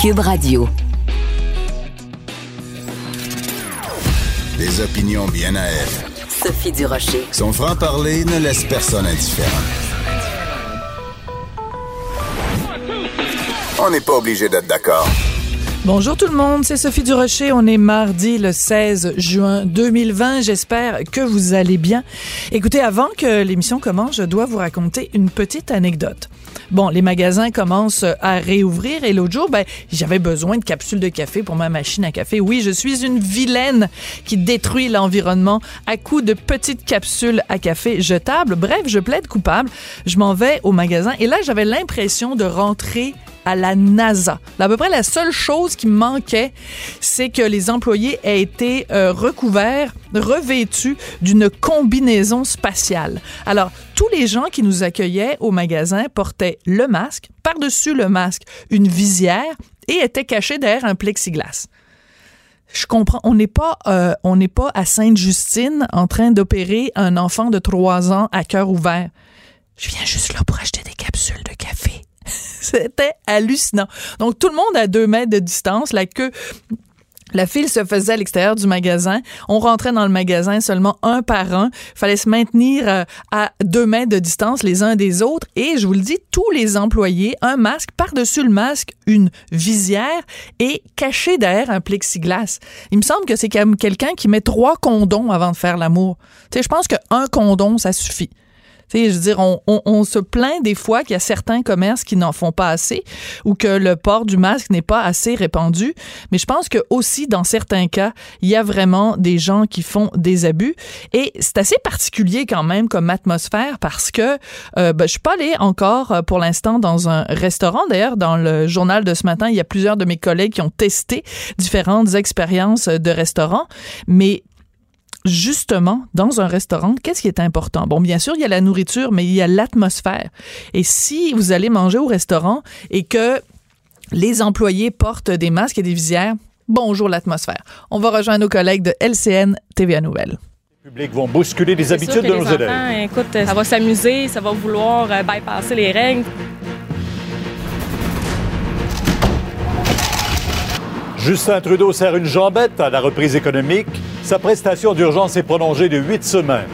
Cube Radio. Des opinions bien à elle. Sophie Durocher. Son franc-parler ne laisse personne indifférent. On n'est pas obligé d'être d'accord. Bonjour tout le monde, c'est Sophie Durocher. On est mardi le 16 juin 2020. J'espère que vous allez bien. Écoutez, avant que l'émission commence, je dois vous raconter une petite anecdote. Bon, les magasins commencent à réouvrir et l'autre jour, ben, j'avais besoin de capsules de café pour ma machine à café. Oui, je suis une vilaine qui détruit l'environnement à coups de petites capsules à café jetables. Bref, je plaide coupable. Je m'en vais au magasin et là, j'avais l'impression de rentrer à la NASA. à peu près la seule chose qui manquait, c'est que les employés aient été euh, recouverts, revêtus d'une combinaison spatiale. Alors, tous les gens qui nous accueillaient au magasin portaient le masque, par-dessus le masque, une visière et étaient cachés derrière un plexiglas. Je comprends. On n'est pas, euh, on n'est pas à Sainte-Justine en train d'opérer un enfant de trois ans à cœur ouvert. Je viens juste là pour acheter des capsules de café. C'était hallucinant. Donc, tout le monde à deux mètres de distance, la queue la file se faisait à l'extérieur du magasin. On rentrait dans le magasin seulement un par un. Fallait se maintenir euh, à deux mètres de distance les uns des autres. Et je vous le dis, tous les employés, un masque, par-dessus le masque, une visière et caché derrière un plexiglas. Il me semble que c'est quelqu'un qui met trois condoms avant de faire l'amour. Tu sais, je pense qu'un condom, ça suffit je veux dire, on, se plaint des fois qu'il y a certains commerces qui n'en font pas assez ou que le port du masque n'est pas assez répandu. Mais je pense que aussi dans certains cas, il y a vraiment des gens qui font des abus. Et c'est assez particulier quand même comme atmosphère parce que euh, ben, je suis pas allée encore euh, pour l'instant dans un restaurant. D'ailleurs, dans le journal de ce matin, il y a plusieurs de mes collègues qui ont testé différentes expériences de restaurant. Mais justement, dans un restaurant, qu'est-ce qui est important? Bon, bien sûr, il y a la nourriture, mais il y a l'atmosphère. Et si vous allez manger au restaurant et que les employés portent des masques et des visières, bonjour l'atmosphère. On va rejoindre nos collègues de LCN TVA Nouvelle. Les publics vont bousculer les habitudes de nos élèves. Écoute, ça va s'amuser, ça va vouloir euh, bypasser les règles. Justin Trudeau sert une jambette à la reprise économique. Sa prestation d'urgence est prolongée de huit semaines.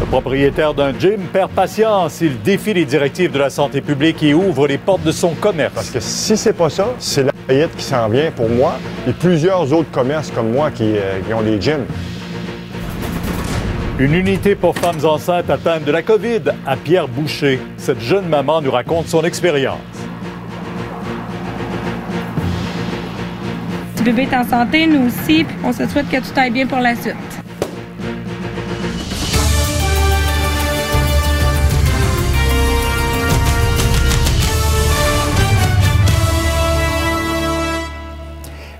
Le propriétaire d'un gym perd patience. Il défie les directives de la santé publique et ouvre les portes de son commerce. Parce que si c'est pas ça, c'est la faillite qui s'en vient pour moi et plusieurs autres commerces comme moi qui, euh, qui ont des gyms. Une unité pour femmes enceintes atteintes de la COVID à Pierre Boucher. Cette jeune maman nous raconte son expérience. Le bébé est en santé, nous aussi, puis on se souhaite que tout aille bien pour la suite.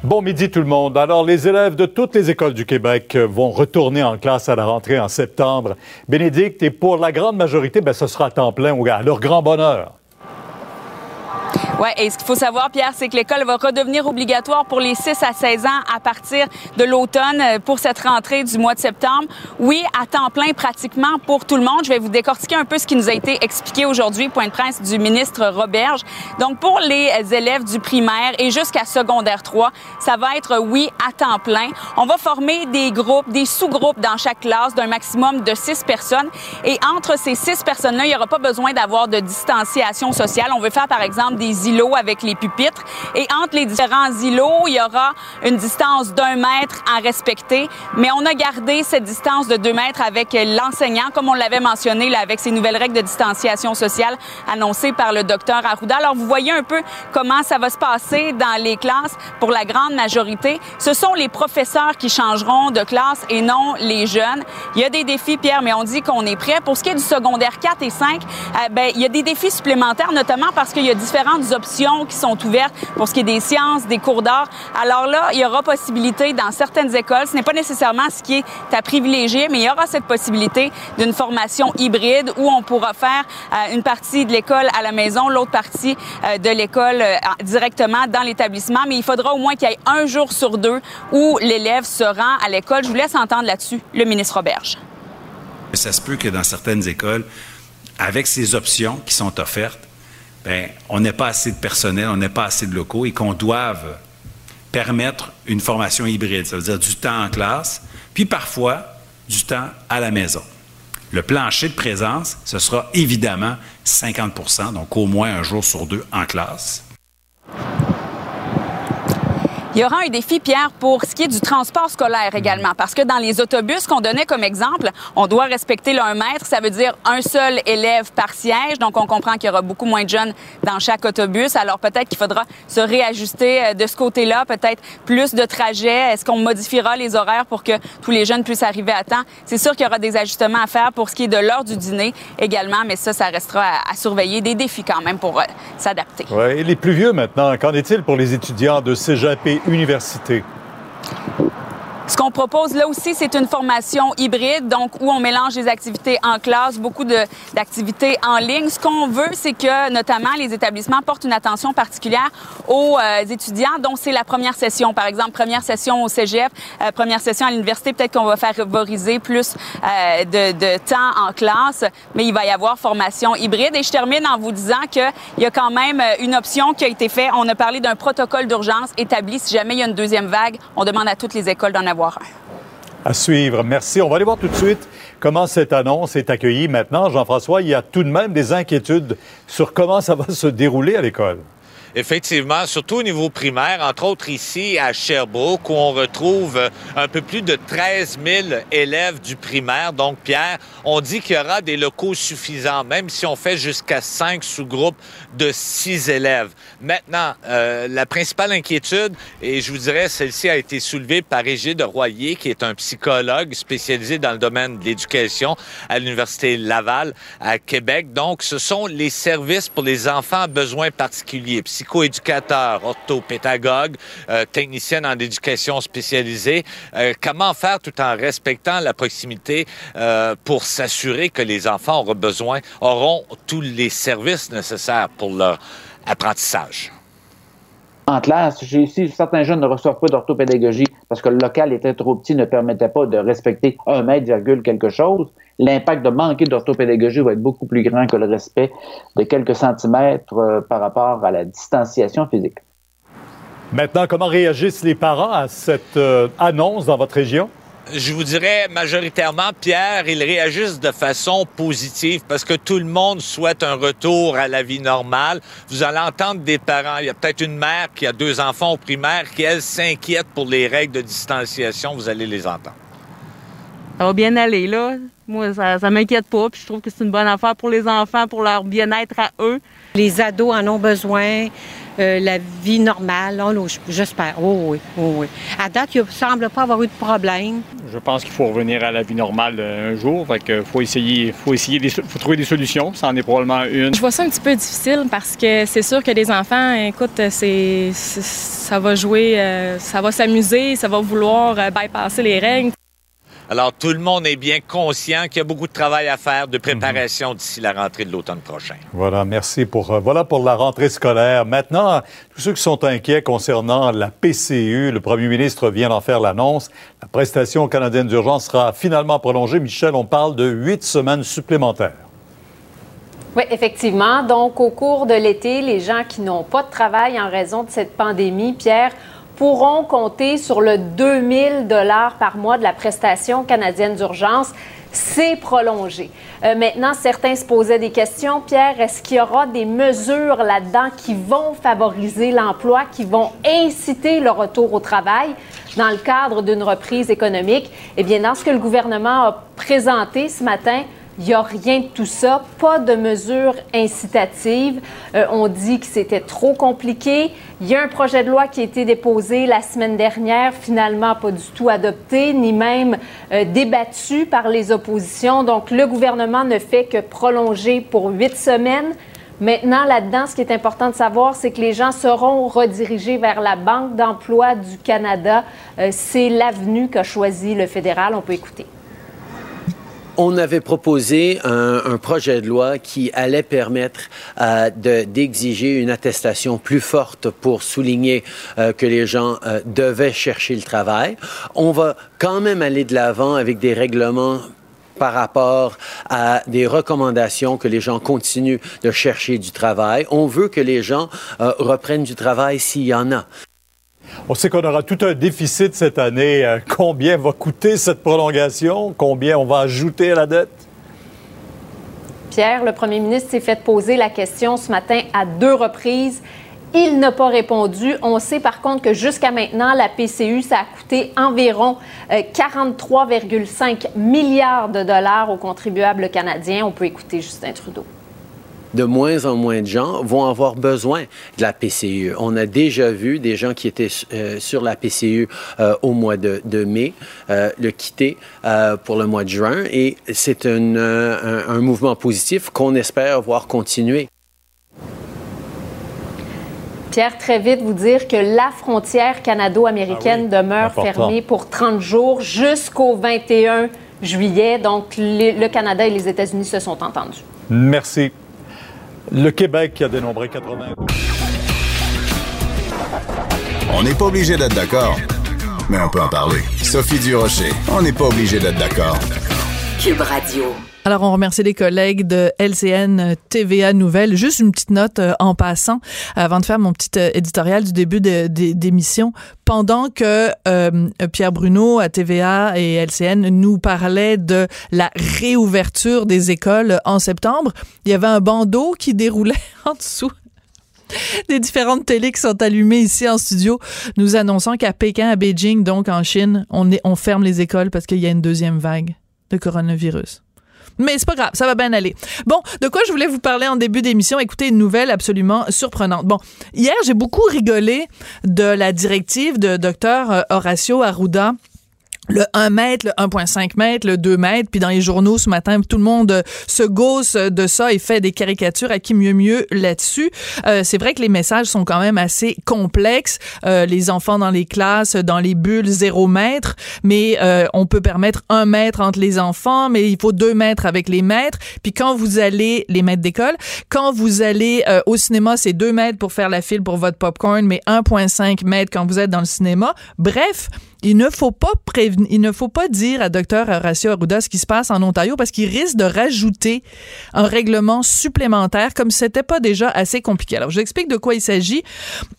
Bon midi tout le monde. Alors les élèves de toutes les écoles du Québec vont retourner en classe à la rentrée en septembre. Bénédicte, et pour la grande majorité, ben, ce sera à temps plein, à leur grand bonheur. Oui, et ce qu'il faut savoir, Pierre, c'est que l'école va redevenir obligatoire pour les 6 à 16 ans à partir de l'automne euh, pour cette rentrée du mois de septembre. Oui, à temps plein pratiquement pour tout le monde. Je vais vous décortiquer un peu ce qui nous a été expliqué aujourd'hui, point de presse du ministre Roberge. Donc, pour les élèves du primaire et jusqu'à secondaire 3, ça va être, oui, à temps plein. On va former des groupes, des sous-groupes dans chaque classe d'un maximum de 6 personnes. Et entre ces 6 personnes-là, il n'y aura pas besoin d'avoir de distanciation sociale. On veut faire, par exemple, des îlots avec les pupitres. Et entre les différents îlots, il y aura une distance d'un mètre à respecter. Mais on a gardé cette distance de deux mètres avec l'enseignant, comme on l'avait mentionné, là, avec ces nouvelles règles de distanciation sociale annoncées par le docteur Arruda. Alors, vous voyez un peu comment ça va se passer dans les classes pour la grande majorité. Ce sont les professeurs qui changeront de classe et non les jeunes. Il y a des défis, Pierre, mais on dit qu'on est prêt. Pour ce qui est du secondaire 4 et 5, euh, ben, il y a des défis supplémentaires, notamment parce qu'il y a différentes options qui sont ouvertes pour ce qui est des sciences, des cours d'art. Alors là, il y aura possibilité dans certaines écoles, ce n'est pas nécessairement ce qui est à privilégier, mais il y aura cette possibilité d'une formation hybride où on pourra faire euh, une partie de l'école à la maison, l'autre partie euh, de l'école euh, directement dans l'établissement. Mais il faudra au moins qu'il y ait un jour sur deux où l'élève se rend à l'école. Je vous laisse entendre là-dessus le ministre Roberge. Ça se peut que dans certaines écoles, avec ces options qui sont offertes, ben, on n'a pas assez de personnel, on n'a pas assez de locaux et qu'on doive permettre une formation hybride, ça veut dire du temps en classe, puis parfois du temps à la maison. Le plancher de présence, ce sera évidemment 50% donc au moins un jour sur deux en classe. Il y aura un défi, Pierre, pour ce qui est du transport scolaire également, parce que dans les autobus qu'on donnait comme exemple, on doit respecter le 1 mètre, ça veut dire un seul élève par siège, donc on comprend qu'il y aura beaucoup moins de jeunes dans chaque autobus, alors peut-être qu'il faudra se réajuster euh, de ce côté-là, peut-être plus de trajets, est-ce qu'on modifiera les horaires pour que tous les jeunes puissent arriver à temps? C'est sûr qu'il y aura des ajustements à faire pour ce qui est de l'heure du dîner également, mais ça, ça restera à, surveiller, des défis quand même pour euh, s'adapter. Oui, et les plus vieux maintenant, qu'en est-il pour les étudiants de et université. Ce qu'on propose là aussi, c'est une formation hybride, donc où on mélange les activités en classe, beaucoup d'activités en ligne. Ce qu'on veut, c'est que notamment les établissements portent une attention particulière aux euh, étudiants, dont c'est la première session. Par exemple, première session au cégep, euh, première session à l'université, peut-être qu'on va favoriser plus euh, de, de, temps en classe, mais il va y avoir formation hybride. Et je termine en vous disant qu'il y a quand même une option qui a été faite. On a parlé d'un protocole d'urgence établi si jamais il y a une deuxième vague. On demande à toutes les écoles d'en avoir à suivre. Merci. On va aller voir tout de suite comment cette annonce est accueillie maintenant. Jean-François, il y a tout de même des inquiétudes sur comment ça va se dérouler à l'école. Effectivement, surtout au niveau primaire, entre autres ici à Sherbrooke, où on retrouve euh, un peu plus de 13 000 élèves du primaire. Donc, Pierre, on dit qu'il y aura des locaux suffisants, même si on fait jusqu'à cinq sous-groupes de six élèves. Maintenant, euh, la principale inquiétude, et je vous dirais, celle-ci a été soulevée par Régis Royer, qui est un psychologue spécialisé dans le domaine de l'éducation à l'Université Laval à Québec. Donc, ce sont les services pour les enfants à besoins particuliers psychoéducateur, orthopédagogue, euh, technicienne en éducation spécialisée. Euh, comment faire tout en respectant la proximité euh, pour s'assurer que les enfants auront besoin, auront tous les services nécessaires pour leur apprentissage? En classe, ici, certains jeunes ne reçoivent pas d'orthopédagogie parce que le local était trop petit, ne permettait pas de respecter un mètre, virgule quelque chose. L'impact de manquer d'orthopédagogie va être beaucoup plus grand que le respect de quelques centimètres euh, par rapport à la distanciation physique. Maintenant, comment réagissent les parents à cette euh, annonce dans votre région? je vous dirais majoritairement, Pierre, ils réagissent de façon positive parce que tout le monde souhaite un retour à la vie normale. Vous allez entendre des parents. Il y a peut-être une mère qui a deux enfants au primaire qui, elle, s'inquiète pour les règles de distanciation. Vous allez les entendre. Ça va bien aller, là. Moi, ça, ça m'inquiète pas. Puis je trouve que c'est une bonne affaire pour les enfants, pour leur bien-être à eux. Les ados en ont besoin. Euh, la vie normale. J'espère. Oh, oui, oh, oui. À date, il ne semble pas avoir eu de problème. Je pense qu'il faut revenir à la vie normale euh, un jour. Fait faut essayer, faut essayer, faut trouver des solutions. Ça en est probablement une. Je vois ça un petit peu difficile parce que c'est sûr que les enfants, écoute, c'est, ça va jouer, euh, ça va s'amuser, ça va vouloir bypasser les règles. Alors, tout le monde est bien conscient qu'il y a beaucoup de travail à faire de préparation d'ici la rentrée de l'automne prochain. Voilà, merci pour, euh, voilà pour la rentrée scolaire. Maintenant, tous ceux qui sont inquiets concernant la PCU, le premier ministre vient d'en faire l'annonce. La prestation canadienne d'urgence sera finalement prolongée. Michel, on parle de huit semaines supplémentaires. Oui, effectivement. Donc, au cours de l'été, les gens qui n'ont pas de travail en raison de cette pandémie, Pierre, pourront compter sur le 2000 dollars par mois de la prestation canadienne d'urgence. C'est prolongé. Euh, maintenant, certains se posaient des questions. Pierre, est-ce qu'il y aura des mesures là-dedans qui vont favoriser l'emploi, qui vont inciter le retour au travail dans le cadre d'une reprise économique? Eh bien, dans ce que le gouvernement a présenté ce matin, il n'y a rien de tout ça, pas de mesures incitatives. Euh, on dit que c'était trop compliqué. Il y a un projet de loi qui a été déposé la semaine dernière, finalement pas du tout adopté, ni même euh, débattu par les oppositions. Donc le gouvernement ne fait que prolonger pour huit semaines. Maintenant, là-dedans, ce qui est important de savoir, c'est que les gens seront redirigés vers la Banque d'emploi du Canada. Euh, c'est l'avenue qu'a choisi le fédéral. On peut écouter. On avait proposé un, projet de loi qui allait permettre euh, d'exiger une attestation plus forte pour souligner euh, que les gens euh, devaient chercher le travail. On va quand même aller de l'avant avec des règlements par rapport à des recommandations que les gens continuent de chercher du travail. On veut que les gens reprennent du travail s'il y en a. On sait qu'on aura tout un déficit cette année. Euh, combien va coûter cette prolongation? Combien on va ajouter à la dette? Pierre, le premier ministre s'est fait poser la question ce matin à deux reprises. Il n'a pas répondu. On sait par contre que jusqu'à maintenant, la PCU, ça a coûté environ 43,5 milliards de dollars aux contribuables canadiens. On peut écouter Justin Trudeau de moins en moins de gens vont avoir besoin de la PCU. On a déjà vu des gens qui étaient euh, sur la PCU euh, au mois de, mai euh, le quitter pour le mois de juin et c'est un, un, mouvement positif qu'on espère voir continuer. Pierre, très vite, vous dire que la frontière canado-américaine ah demeure fermée pour 30 jours jusqu'au 21 juillet. Donc, le Canada et les États-Unis se sont entendus. Merci. Le Québec qui a dénombré 80. On n'est pas obligé d'être d'accord, mais on peut en parler. Sophie Durocher, on n'est pas obligé d'être d'accord. Cube Radio. Alors, on remercie les collègues de LCN TVA Nouvelles. Juste une petite note euh, en passant, avant de faire mon petit euh, éditorial du début d'émission. Pendant que euh, Pierre Bruno à TVA et LCN nous parlaient de la réouverture des écoles en septembre, il y avait un bandeau qui déroulait en dessous des différentes télés qui sont allumées ici en studio, nous annonçant qu'à Pékin, à Beijing, donc en Chine, on, on ferme les écoles parce qu'il y a une deuxième vague de coronavirus. Mais c'est pas grave, ça va bien aller. Bon, de quoi je voulais vous parler en début d'émission? Écoutez, une nouvelle absolument surprenante. Bon, hier, j'ai beaucoup rigolé de la directive de Dr euh, Horacio Arruda le 1 mètre, le 1,5 mètre, le 2 mètres, puis dans les journaux ce matin, tout le monde euh, se gausse de ça et fait des caricatures à qui mieux mieux là-dessus. Euh, c'est vrai que les messages sont quand même assez complexes. Euh, les enfants dans les classes, dans les bulles, 0 mètre, mais euh, on peut permettre 1 mètre entre les enfants, mais il faut 2 mètres avec les maîtres. Puis quand vous allez, les maîtres d'école, quand vous allez euh, au cinéma, c'est 2 mètres pour faire la file pour votre popcorn, mais 1,5 mètres quand vous êtes dans le cinéma. Bref, il ne faut pas il ne faut pas dire à Dr Horacio Arruda ce qui se passe en Ontario parce qu'il risque de rajouter un règlement supplémentaire comme c'était pas déjà assez compliqué. Alors, je vous explique de quoi il s'agit.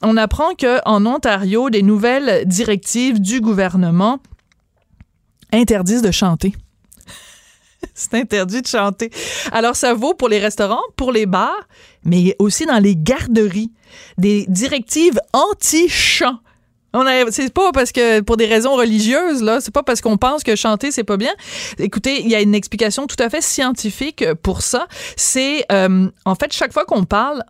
On apprend que en Ontario, les nouvelles directives du gouvernement interdisent de chanter. C'est interdit de chanter. Alors, ça vaut pour les restaurants, pour les bars, mais aussi dans les garderies. Des directives anti-chant. On c'est pas parce que pour des raisons religieuses là, c'est pas parce qu'on pense que chanter c'est pas bien. Écoutez, il y a une explication tout à fait scientifique pour ça. C'est euh, en fait chaque fois qu'on parle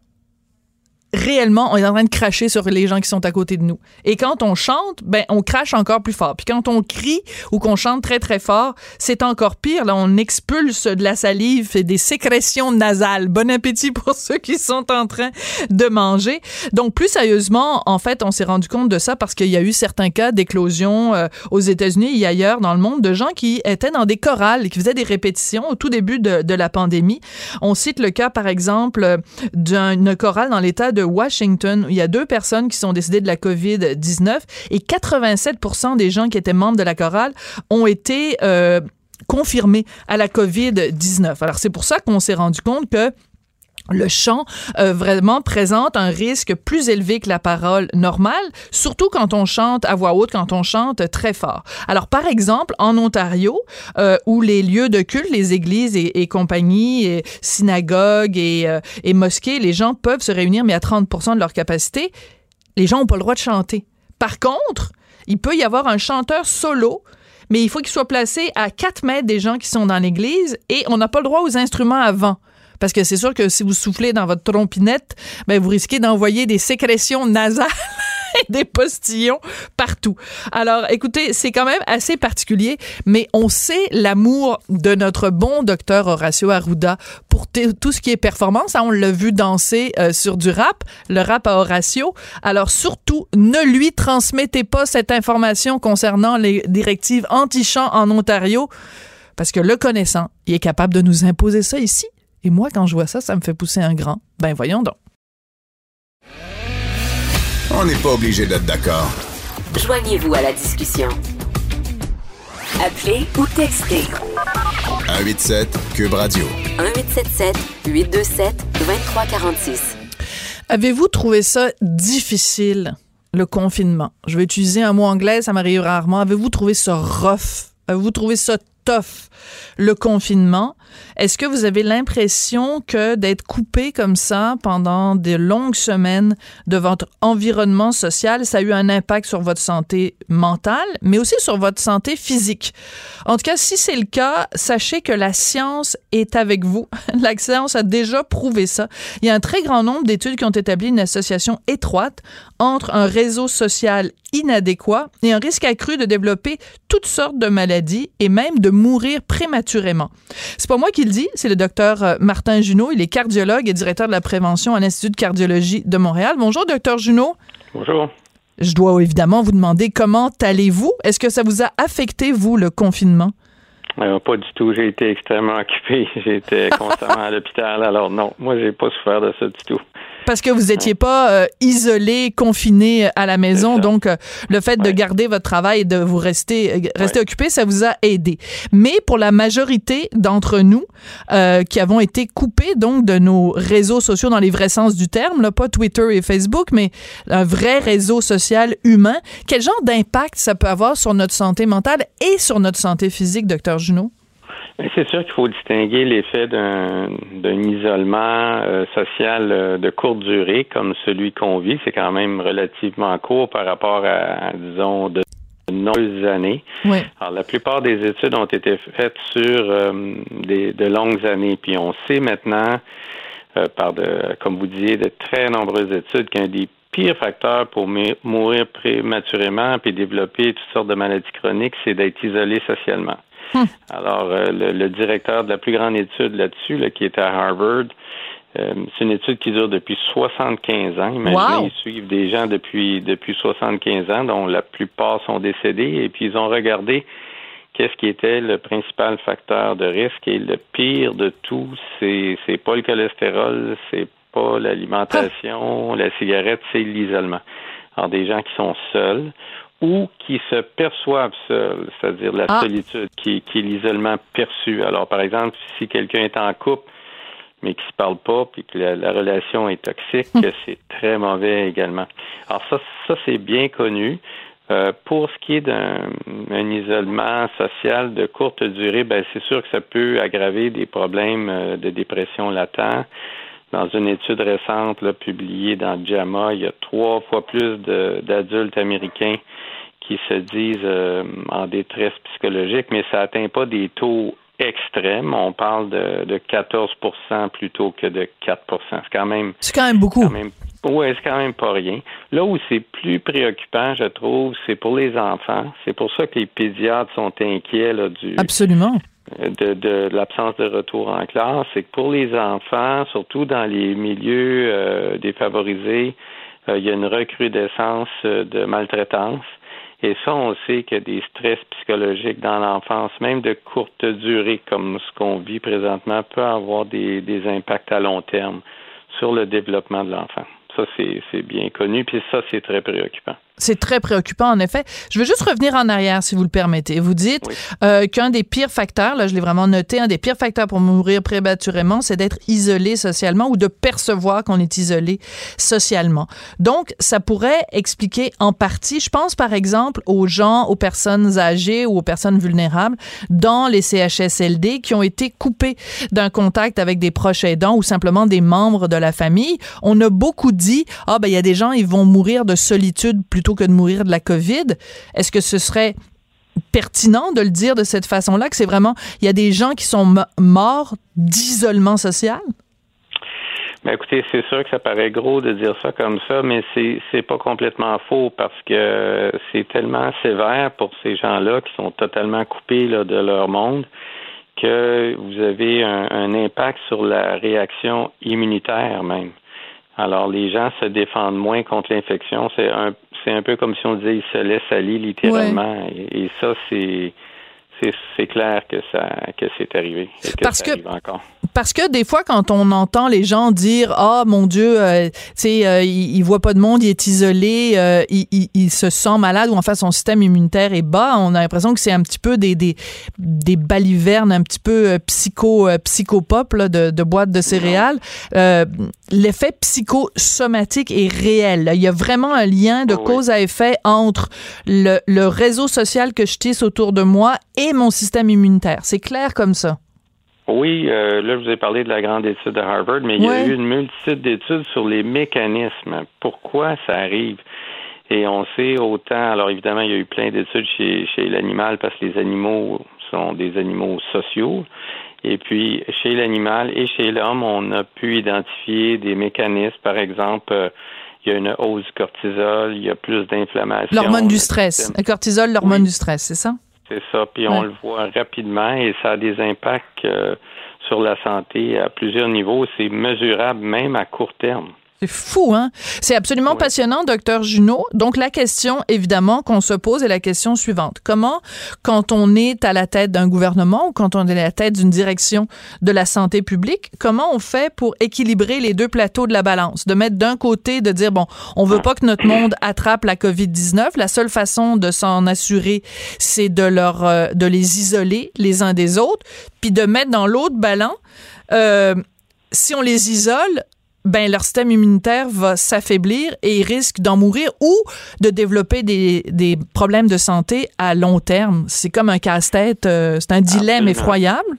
réellement, on est en train de cracher sur les gens qui sont à côté de nous. Et quand on chante, ben on crache encore plus fort. Puis quand on crie ou qu'on chante très très fort, c'est encore pire. Là, on expulse de la salive et des sécrétions nasales. Bon appétit pour ceux qui sont en train de manger. Donc plus sérieusement, en fait, on s'est rendu compte de ça parce qu'il y a eu certains cas d'éclosion euh, aux États-Unis et ailleurs dans le monde de gens qui étaient dans des chorales et qui faisaient des répétitions au tout début de, de la pandémie. On cite le cas par exemple d'une chorale dans l'État de Washington, il y a deux personnes qui sont décédées de la COVID-19 et 87% des gens qui étaient membres de la chorale ont été euh, confirmés à la COVID-19. Alors c'est pour ça qu'on s'est rendu compte que le chant euh, vraiment présente un risque plus élevé que la parole normale, surtout quand on chante à voix haute, quand on chante très fort. Alors, par exemple, en Ontario, euh, où les lieux de culte, les églises et, compagnies, et synagogues et, euh, et, mosquées, les gens peuvent se réunir, mais à 30 de leur capacité, les gens n'ont pas le droit de chanter. Par contre, il peut y avoir un chanteur solo mais il faut qu'il soit placé à 4 mètres des gens qui sont dans l'église et on n'a pas le droit aux instruments avant. Parce que c'est sûr que si vous soufflez dans votre trompinette, ben vous risquez d'envoyer des sécrétions nasales et des postillons partout. Alors, écoutez, c'est quand même assez particulier, mais on sait l'amour de notre bon docteur Horacio Arruda pour tout ce qui est performance. Hein, on l'a vu danser euh, sur du rap, le rap à Horacio. Alors, surtout, ne lui transmettez pas cette information concernant les directives anti-chant en Ontario, parce que le connaissant, il est capable de nous imposer ça ici. Et moi, quand je vois ça, ça me fait pousser un grand. Ben voyons donc. On n'est pas obligé d'être d'accord. Joignez-vous à la discussion. Appelez ou textez. 187 Cube Radio. 1877 827 2346. Avez-vous trouvé ça difficile, le confinement? Je vais utiliser un mot anglais, ça m'arrive rarement. Avez-vous trouvé ça rough? Avez-vous trouvé ça tough, le confinement? Est-ce que vous avez l'impression que d'être coupé comme ça pendant de longues semaines de votre environnement social, ça a eu un impact sur votre santé mentale, mais aussi sur votre santé physique? En tout cas, si c'est le cas, sachez que la science est avec vous. la science a déjà prouvé ça. Il y a un très grand nombre d'études qui ont établi une association étroite entre un réseau social inadéquat et un risque accru de développer toutes sortes de maladies et même de mourir prématurément. C'est pas moi qui le dis, c'est le docteur euh, Martin Junot. Il est cardiologue et directeur de la prévention à l'Institut de cardiologie de Montréal. Bonjour, docteur Junot. Bonjour. Je dois évidemment vous demander comment allez-vous? Est-ce que ça vous a affecté, vous, le confinement? Euh, pas du tout. J'ai été extrêmement occupé. J'étais constamment à l'hôpital. Alors non, moi, j'ai pas souffert de ça du tout. Parce que vous n'étiez pas euh, isolé, confiné à la maison. Donc, euh, le fait de garder votre travail et de vous rester, euh, rester occupé, ça vous a aidé. Mais pour la majorité d'entre nous qui avons été coupés donc de nos réseaux sociaux dans les vrais sens du terme, là, pas Twitter et Facebook, mais un vrai réseau social humain, quel genre d'impact ça peut avoir sur notre santé mentale et sur notre santé physique, docteur Junot? C'est sûr qu'il faut distinguer l'effet d'un isolement euh, social euh, de courte durée comme celui qu'on vit. C'est quand même relativement court par rapport à, disons, de nombreuses années. Alors, la plupart des études ont été faites sur euh, des, de longues années. Puis on sait maintenant, par de, comme vous disiez, de très nombreuses études qu'un des pires facteurs pour mourir prématurément puis développer toutes sortes de maladies chroniques, c'est d'être isolé socialement. Alors, euh, le, directeur de la plus grande étude là-dessus, là, qui est à Harvard, euh, c'est une étude qui dure depuis 75 ans. Imaginez, ils suivent des gens depuis, depuis 75 ans, dont la plupart sont décédés, et puis ils ont regardé qu'est-ce qui était le principal facteur de risque. Et le pire de tout, c'est, c'est pas le cholestérol, c'est pas l'alimentation, la cigarette, c'est l'isolement. Alors, des gens qui sont seuls ou qui se perçoivent seuls, c'est-à-dire la ah. solitude, qui, qui est l'isolement perçu. Alors, par exemple, si quelqu'un est en couple, mais qui se parle pas, puis que la, relation est toxique, hum. c'est très mauvais également. Alors ça, ça c'est bien connu. Euh, pour ce qui est d'un isolement social de courte durée, ben c'est sûr que ça peut aggraver des problèmes euh, de dépression latent. Dans une étude récente là, publiée dans JAMA, il y a trois fois plus d'adultes américains qui se disent euh, en détresse psychologique, mais ça n'atteint pas des taux extrêmes. On parle de, de 14 plutôt que de 4 C'est quand même. C'est quand même beaucoup. Oui, c'est quand même pas rien. Là où c'est plus préoccupant, je trouve, c'est pour les enfants. C'est pour ça que les pédiatres sont inquiets là, du. Absolument. De, de, l'absence de retour en classe, c'est que pour les enfants, surtout dans les milieux euh, défavorisés, euh, il y a une recrudescence de maltraitance. Et ça, on sait qu'il y a des stress psychologiques dans l'enfance, même de courte durée, comme ce qu'on vit présentement, peut avoir des, des impacts à long terme sur le développement de l'enfant. Ça, c'est bien connu, puis ça, c'est très préoccupant. C'est très préoccupant, en effet. Je veux juste revenir en arrière, si vous le permettez. Vous dites euh, qu'un des pires facteurs, là, je l'ai vraiment noté, un des pires facteurs pour mourir prématurément, c'est d'être isolé socialement ou de percevoir qu'on est isolé socialement. Donc, ça pourrait expliquer en partie, je pense par exemple aux gens, aux personnes âgées ou aux personnes vulnérables dans les CHSLD qui ont été coupés d'un contact avec des proches aidants ou simplement des membres de la famille. On a beaucoup dit, ah ben il y a des gens, ils vont mourir de solitude plutôt que de mourir de la COVID. Est-ce que ce serait pertinent de le dire de cette façon-là, que c'est vraiment, il y a des gens qui sont morts d'isolement social? Ben écoutez, c'est sûr que ça paraît gros de dire ça comme ça, mais c'est c'est pas complètement faux parce que c'est tellement sévère pour ces gens-là qui sont totalement coupés de leur monde que vous avez un, impact sur la réaction immunitaire même. Alors les gens se défendent moins contre l'infection. C'est un c'est un peu comme si on disait il se laisse aller littéralement. Et, ça, c'est c'est clair que ça que c'est arrivé et que Parce ça que- encore. Parce que des fois, quand on entend les gens dire Ah, mon Dieu, euh, tu sais, euh, il, il voit pas de monde, il est isolé, euh, il, il- il se sent malade ou enfin son système immunitaire est bas, on a l'impression que c'est un petit peu des, des, des balivernes un petit peu psycho, psychopop là, de, de boîtes de céréales. L'effet psychosomatique est réel. là. Il y a vraiment un lien de cause à effet entre le, le réseau social que je tisse autour de moi et mon système immunitaire. C'est clair comme ça. Oui, euh, là, je vous ai parlé de la grande étude de Harvard, mais il y a eu une multitude d'études sur les mécanismes. Pourquoi ça arrive? Et on sait autant, alors évidemment, il y a eu plein d'études chez, chez l'animal parce que les animaux sont des animaux sociaux. Et puis, chez l'animal et chez l'homme, on a pu identifier des mécanismes. Par exemple, euh, il y a une hausse du cortisol, il y a plus d'inflammation. L'hormone du le stress. Le cortisol, l'hormone du stress, c'est ça? C'est ça. Puis on Ouais. le voit rapidement et ça a des impacts euh, sur la santé à plusieurs niveaux. C'est mesurable même à court terme. C'est fou, hein? C'est absolument passionnant, docteur Junot. Donc, la question, évidemment, qu'on se pose est la question suivante. Comment, quand on est à la tête d'un gouvernement ou quand on est à la tête d'une direction de la santé publique, comment on fait pour équilibrer les deux plateaux de la balance? De mettre d'un côté, de dire, bon, on veut pas que notre monde attrape la COVID-19. La seule façon de s'en assurer, c'est de leur, euh, de les isoler les uns des autres. Puis de mettre dans l'autre ballon, euh, si on les isole, ben leur système immunitaire va s'affaiblir et ils risquent d'en mourir ou de développer des, des problèmes de santé à long terme. C'est comme un casse-tête, euh, c'est un dilemme Absolument. effroyable.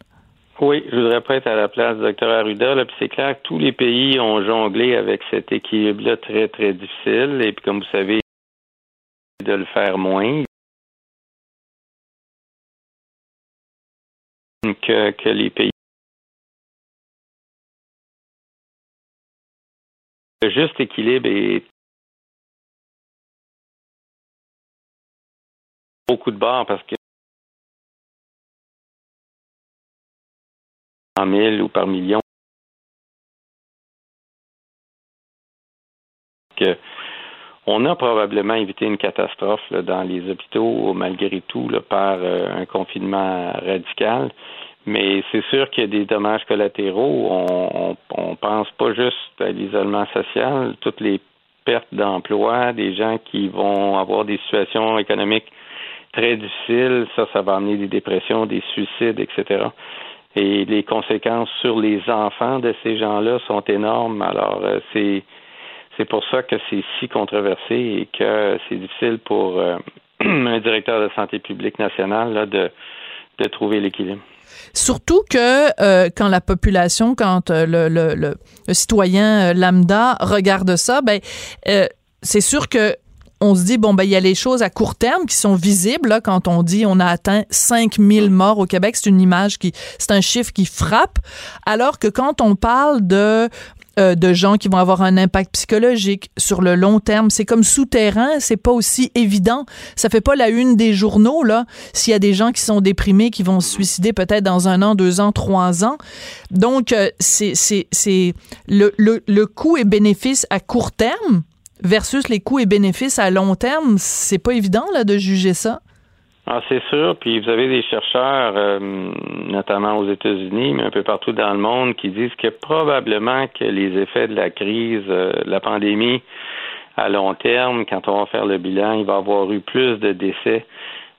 Oui, je voudrais pas être à la place du docteur Arruda, là, puis c'est clair que tous les pays ont jonglé avec cet équilibre-là très, très difficile. Et puis, comme vous savez, de le faire moins que, que les pays. Le juste équilibre est beaucoup de barres parce que en mille ou par million. On a probablement évité une catastrophe dans les hôpitaux, malgré tout, par euh, un confinement radical. Mais c'est sûr qu'il y a des dommages collatéraux. On, on, on pense pas juste à l'isolement social, toutes les pertes d'emploi, des gens qui vont avoir des situations économiques très difficiles, ça, ça va amener des dépressions, des suicides, etc. Et les conséquences sur les enfants de ces gens-là sont énormes. Alors, euh, c'est c'est pour ça que c'est si controversé et que c'est difficile pour euh, un directeur de santé publique nationale là, de, de trouver l'équilibre. Surtout que euh, quand la population, quand euh, le, citoyen euh, lambda regarde ça, ben c'est sûr que on se dit bon ben il y a les choses à court terme qui sont visibles quand on dit on a atteint 5000 morts au Québec, c'est une image qui c'est un chiffre qui frappe. Alors que quand on parle de euh, de gens qui vont avoir un impact psychologique sur le long terme. C'est comme souterrain, c'est pas aussi évident. Ça fait pas la une des journaux, là, s'il y a des gens qui sont déprimés, qui vont se suicider peut-être dans un an, deux ans, trois ans. Donc, euh, c'est, le, le coût et bénéfice à court terme versus les coûts et bénéfices à long terme. C'est pas évident, là, de juger ça. Ah, c'est sûr. Puis vous avez des chercheurs, euh, notamment aux États-Unis, mais un peu partout dans le monde, qui disent que probablement que les effets de la crise, euh, de la pandémie, à long terme, quand on va faire le bilan, il va y avoir eu plus de décès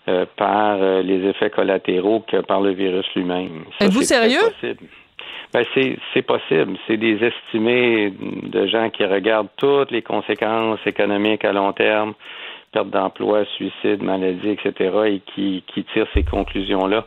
euh, par euh, les effets collatéraux que par le virus lui-même. Êtes-vous sérieux? Ben, c'est, c'est possible. C'est des estimés de gens qui regardent toutes les conséquences économiques à long terme, perte d'emploi, suicide, maladie, etc., et qui, qui tirent ces conclusions-là.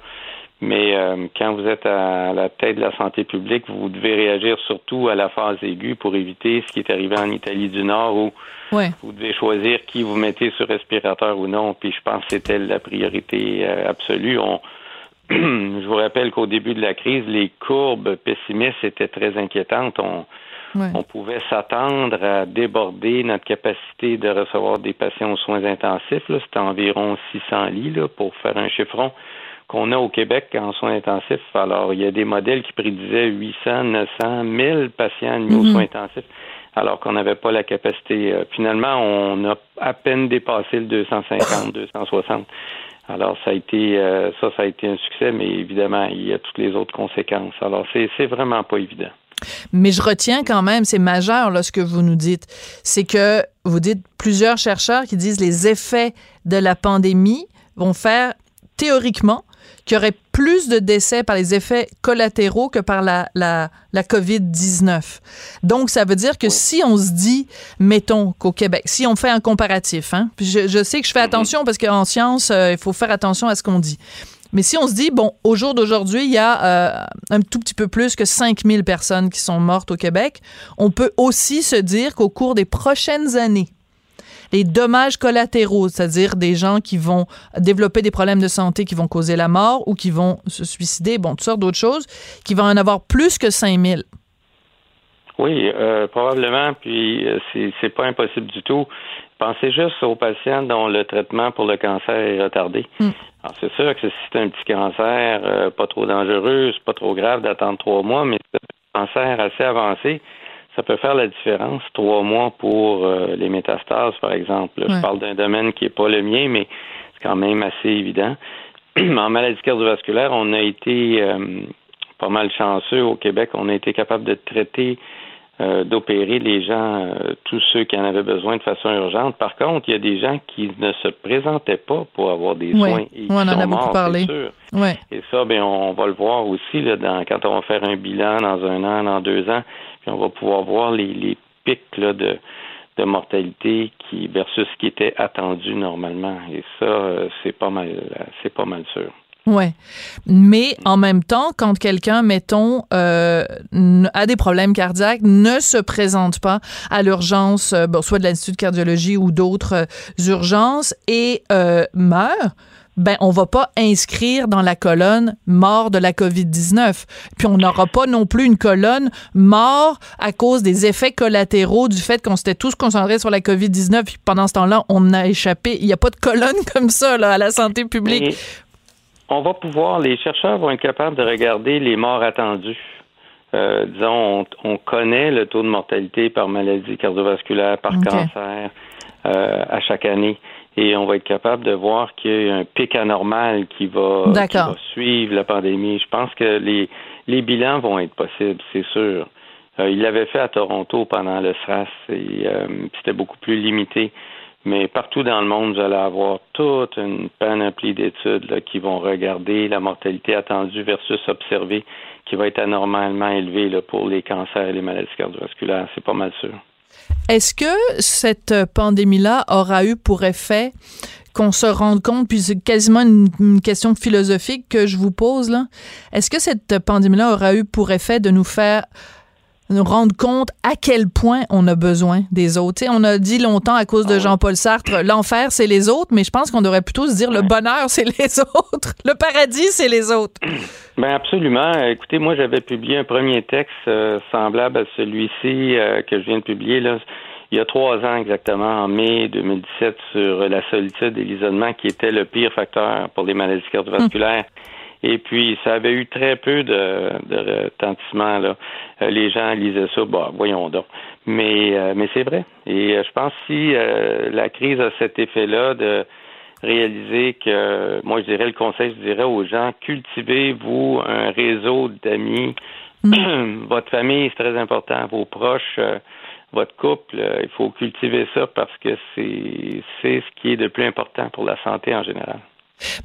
Mais euh, quand vous êtes à la tête de la santé publique, vous devez réagir surtout à la phase aiguë pour éviter ce qui est arrivé en Italie du Nord où Ouais. vous devez choisir qui vous mettez sur respirateur ou non. Puis je pense que c'était la priorité euh, absolue. On, je vous rappelle qu'au début de la crise, les courbes pessimistes étaient très inquiétantes. On, Ouais. on pouvait s'attendre à déborder notre capacité de recevoir des patients aux soins intensifs. là. C'était environ 600 lits là, pour faire un chiffron qu'on a au Québec en soins intensifs. Alors, il y a des modèles qui prédisaient 800, 900, 1000 patients admis aux Mhm. soins intensifs, alors qu'on n'avait pas la capacité. Euh, Finalement, on a à peine dépassé le 250, 260. Alors, ça a été euh, ça, ça a été un succès, mais évidemment, il y a toutes les autres conséquences. Alors, c'est, c'est vraiment pas évident. Mais je retiens quand même, c'est majeur là, ce que vous nous dites. C'est que vous dites plusieurs chercheurs qui disent les effets de la pandémie vont faire théoriquement qu'il y aurait plus de décès par les effets collatéraux que par la, la, la COVID-19. Donc, ça veut dire que si on se dit, mettons qu'au Québec, si on fait un comparatif, hein, je, je sais que je fais attention parce qu'en science, euh, il faut faire attention à ce qu'on dit. Mais si on se dit, bon, au jour d'aujourd'hui, il y a euh, un tout petit peu plus que 5000 personnes qui sont mortes au Québec, on peut aussi se dire qu'au cours des prochaines années, les dommages collatéraux, c'est-à-dire des gens qui vont développer des problèmes de santé qui vont causer la mort ou qui vont se suicider, bon, toutes sortes d'autres choses, qui vont en avoir plus que 5000. Oui, euh, probablement, puis euh, c'est, pas impossible du tout. Pensez juste aux patients dont le traitement pour le cancer est retardé. Alors, c'est sûr que si c'est un petit cancer euh, pas trop dangereux, c'est pas trop grave d'attendre trois mois, mais si c'est un cancer assez avancé, ça peut faire la différence, trois mois pour euh, les métastases, par exemple. Je parle d'un domaine qui n'est pas le mien, mais c'est quand même assez évident. en maladie cardiovasculaire, on a été euh, pas mal chanceux au Québec. On a été capable de traiter, euh, d'opérer les gens, euh, tous ceux qui en avaient besoin de façon urgente. Par contre, il y a des gens qui ne se présentaient pas pour avoir des soins. et qui on en a beaucoup parlé. Et ça, ben, on va le voir aussi là, dans, quand on va faire un bilan dans un an, dans deux ans, puis on va pouvoir voir les, les pics là, de, de mortalité qui versus ce qui était attendu normalement. Et ça, euh, c'est pas mal, c'est pas mal sûr. Ouais. Mais en même temps, quand quelqu'un, mettons, euh, a des problèmes cardiaques, ne se présente pas à l'urgence, euh, bon, soit de l'Institut de cardiologie ou d'autres euh, urgences et euh, meurt, ben on va pas inscrire dans la colonne mort de la COVID-19. Puis on n'aura pas non plus une colonne mort à cause des effets collatéraux du fait qu'on s'était tous concentrés sur la COVID-19 puis pendant ce temps-là, on a échappé. Il n'y a pas de colonne comme ça là, à la santé publique. On va pouvoir, les chercheurs vont être capables de regarder les morts attendues. Euh, disons, on, on connaît le taux de mortalité par maladie cardiovasculaire, par cancer euh, à chaque année. Et on va être capable de voir qu'il y a un pic anormal qui va, qui va suivre la pandémie. Je pense que les, les bilans vont être possibles, c'est sûr. Euh, il l'avait fait à Toronto pendant le SRAS et euh, c'était beaucoup plus limité. Mais partout dans le monde, vous allez avoir toute une panoplie d'études qui vont regarder la mortalité attendue versus observée, qui va être anormalement élevée pour les cancers et les maladies cardiovasculaires. C'est pas mal sûr. Est-ce que cette pandémie-là aura eu pour effet qu'on se rende compte, puis c'est quasiment une, une question philosophique que je vous pose là, est-ce que cette pandémie-là aura eu pour effet de nous faire nous rendre compte à quel point on a besoin des autres. On a dit longtemps à cause de Jean-Paul Sartre, l'enfer c'est les autres, mais je pense qu'on devrait plutôt se dire le bonheur c'est les autres, le paradis c'est les autres. Ben absolument. Écoutez, moi j'avais publié un premier texte euh, semblable à celui-ci euh, que je viens de publier là, il y a trois ans exactement, en mai 2017, sur la solitude et l'isolement qui était le pire facteur pour les maladies cardiovasculaires. Et puis, ça avait eu très peu de, de retentissement. Là. Euh, les gens lisaient ça, bah, voyons donc. Mais, euh, mais c'est vrai. Et euh, je pense si euh, la crise a cet effet-là de réaliser que, moi, je dirais le conseil, je dirais aux gens, cultivez-vous un réseau d'amis. Votre famille, c'est très important. Vos proches, votre couple, il faut cultiver ça parce que c'est c'est ce qui est de plus important pour la santé en général.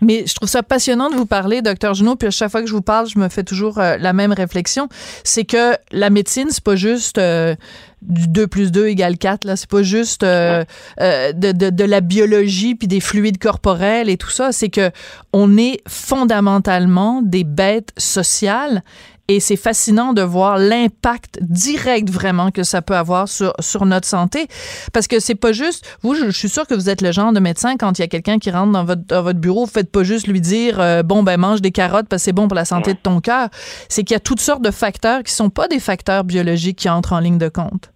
Mais je trouve ça passionnant de vous parler, docteur Junot, puis à chaque fois que je vous parle, je me fais toujours euh, la même réflexion. C'est que la médecine, c'est pas juste euh, du 2 plus 2 égale 4, là. C'est pas juste euh, de, de, de la biologie puis des fluides corporels et tout ça. C'est que on est fondamentalement des bêtes sociales et c'est fascinant de voir l'impact direct vraiment que ça peut avoir sur, sur notre santé. Parce que c'est pas juste, vous, je, je suis sûre que vous êtes le genre de médecin, quand il y a quelqu'un qui rentre dans votre, dans votre bureau, vous faites pas juste lui dire, euh, bon, ben, mange des carottes parce que c'est bon pour la santé de ton cœur. C'est qu'il y a toutes sortes de facteurs qui sont pas des facteurs biologiques qui entrent en ligne de compte.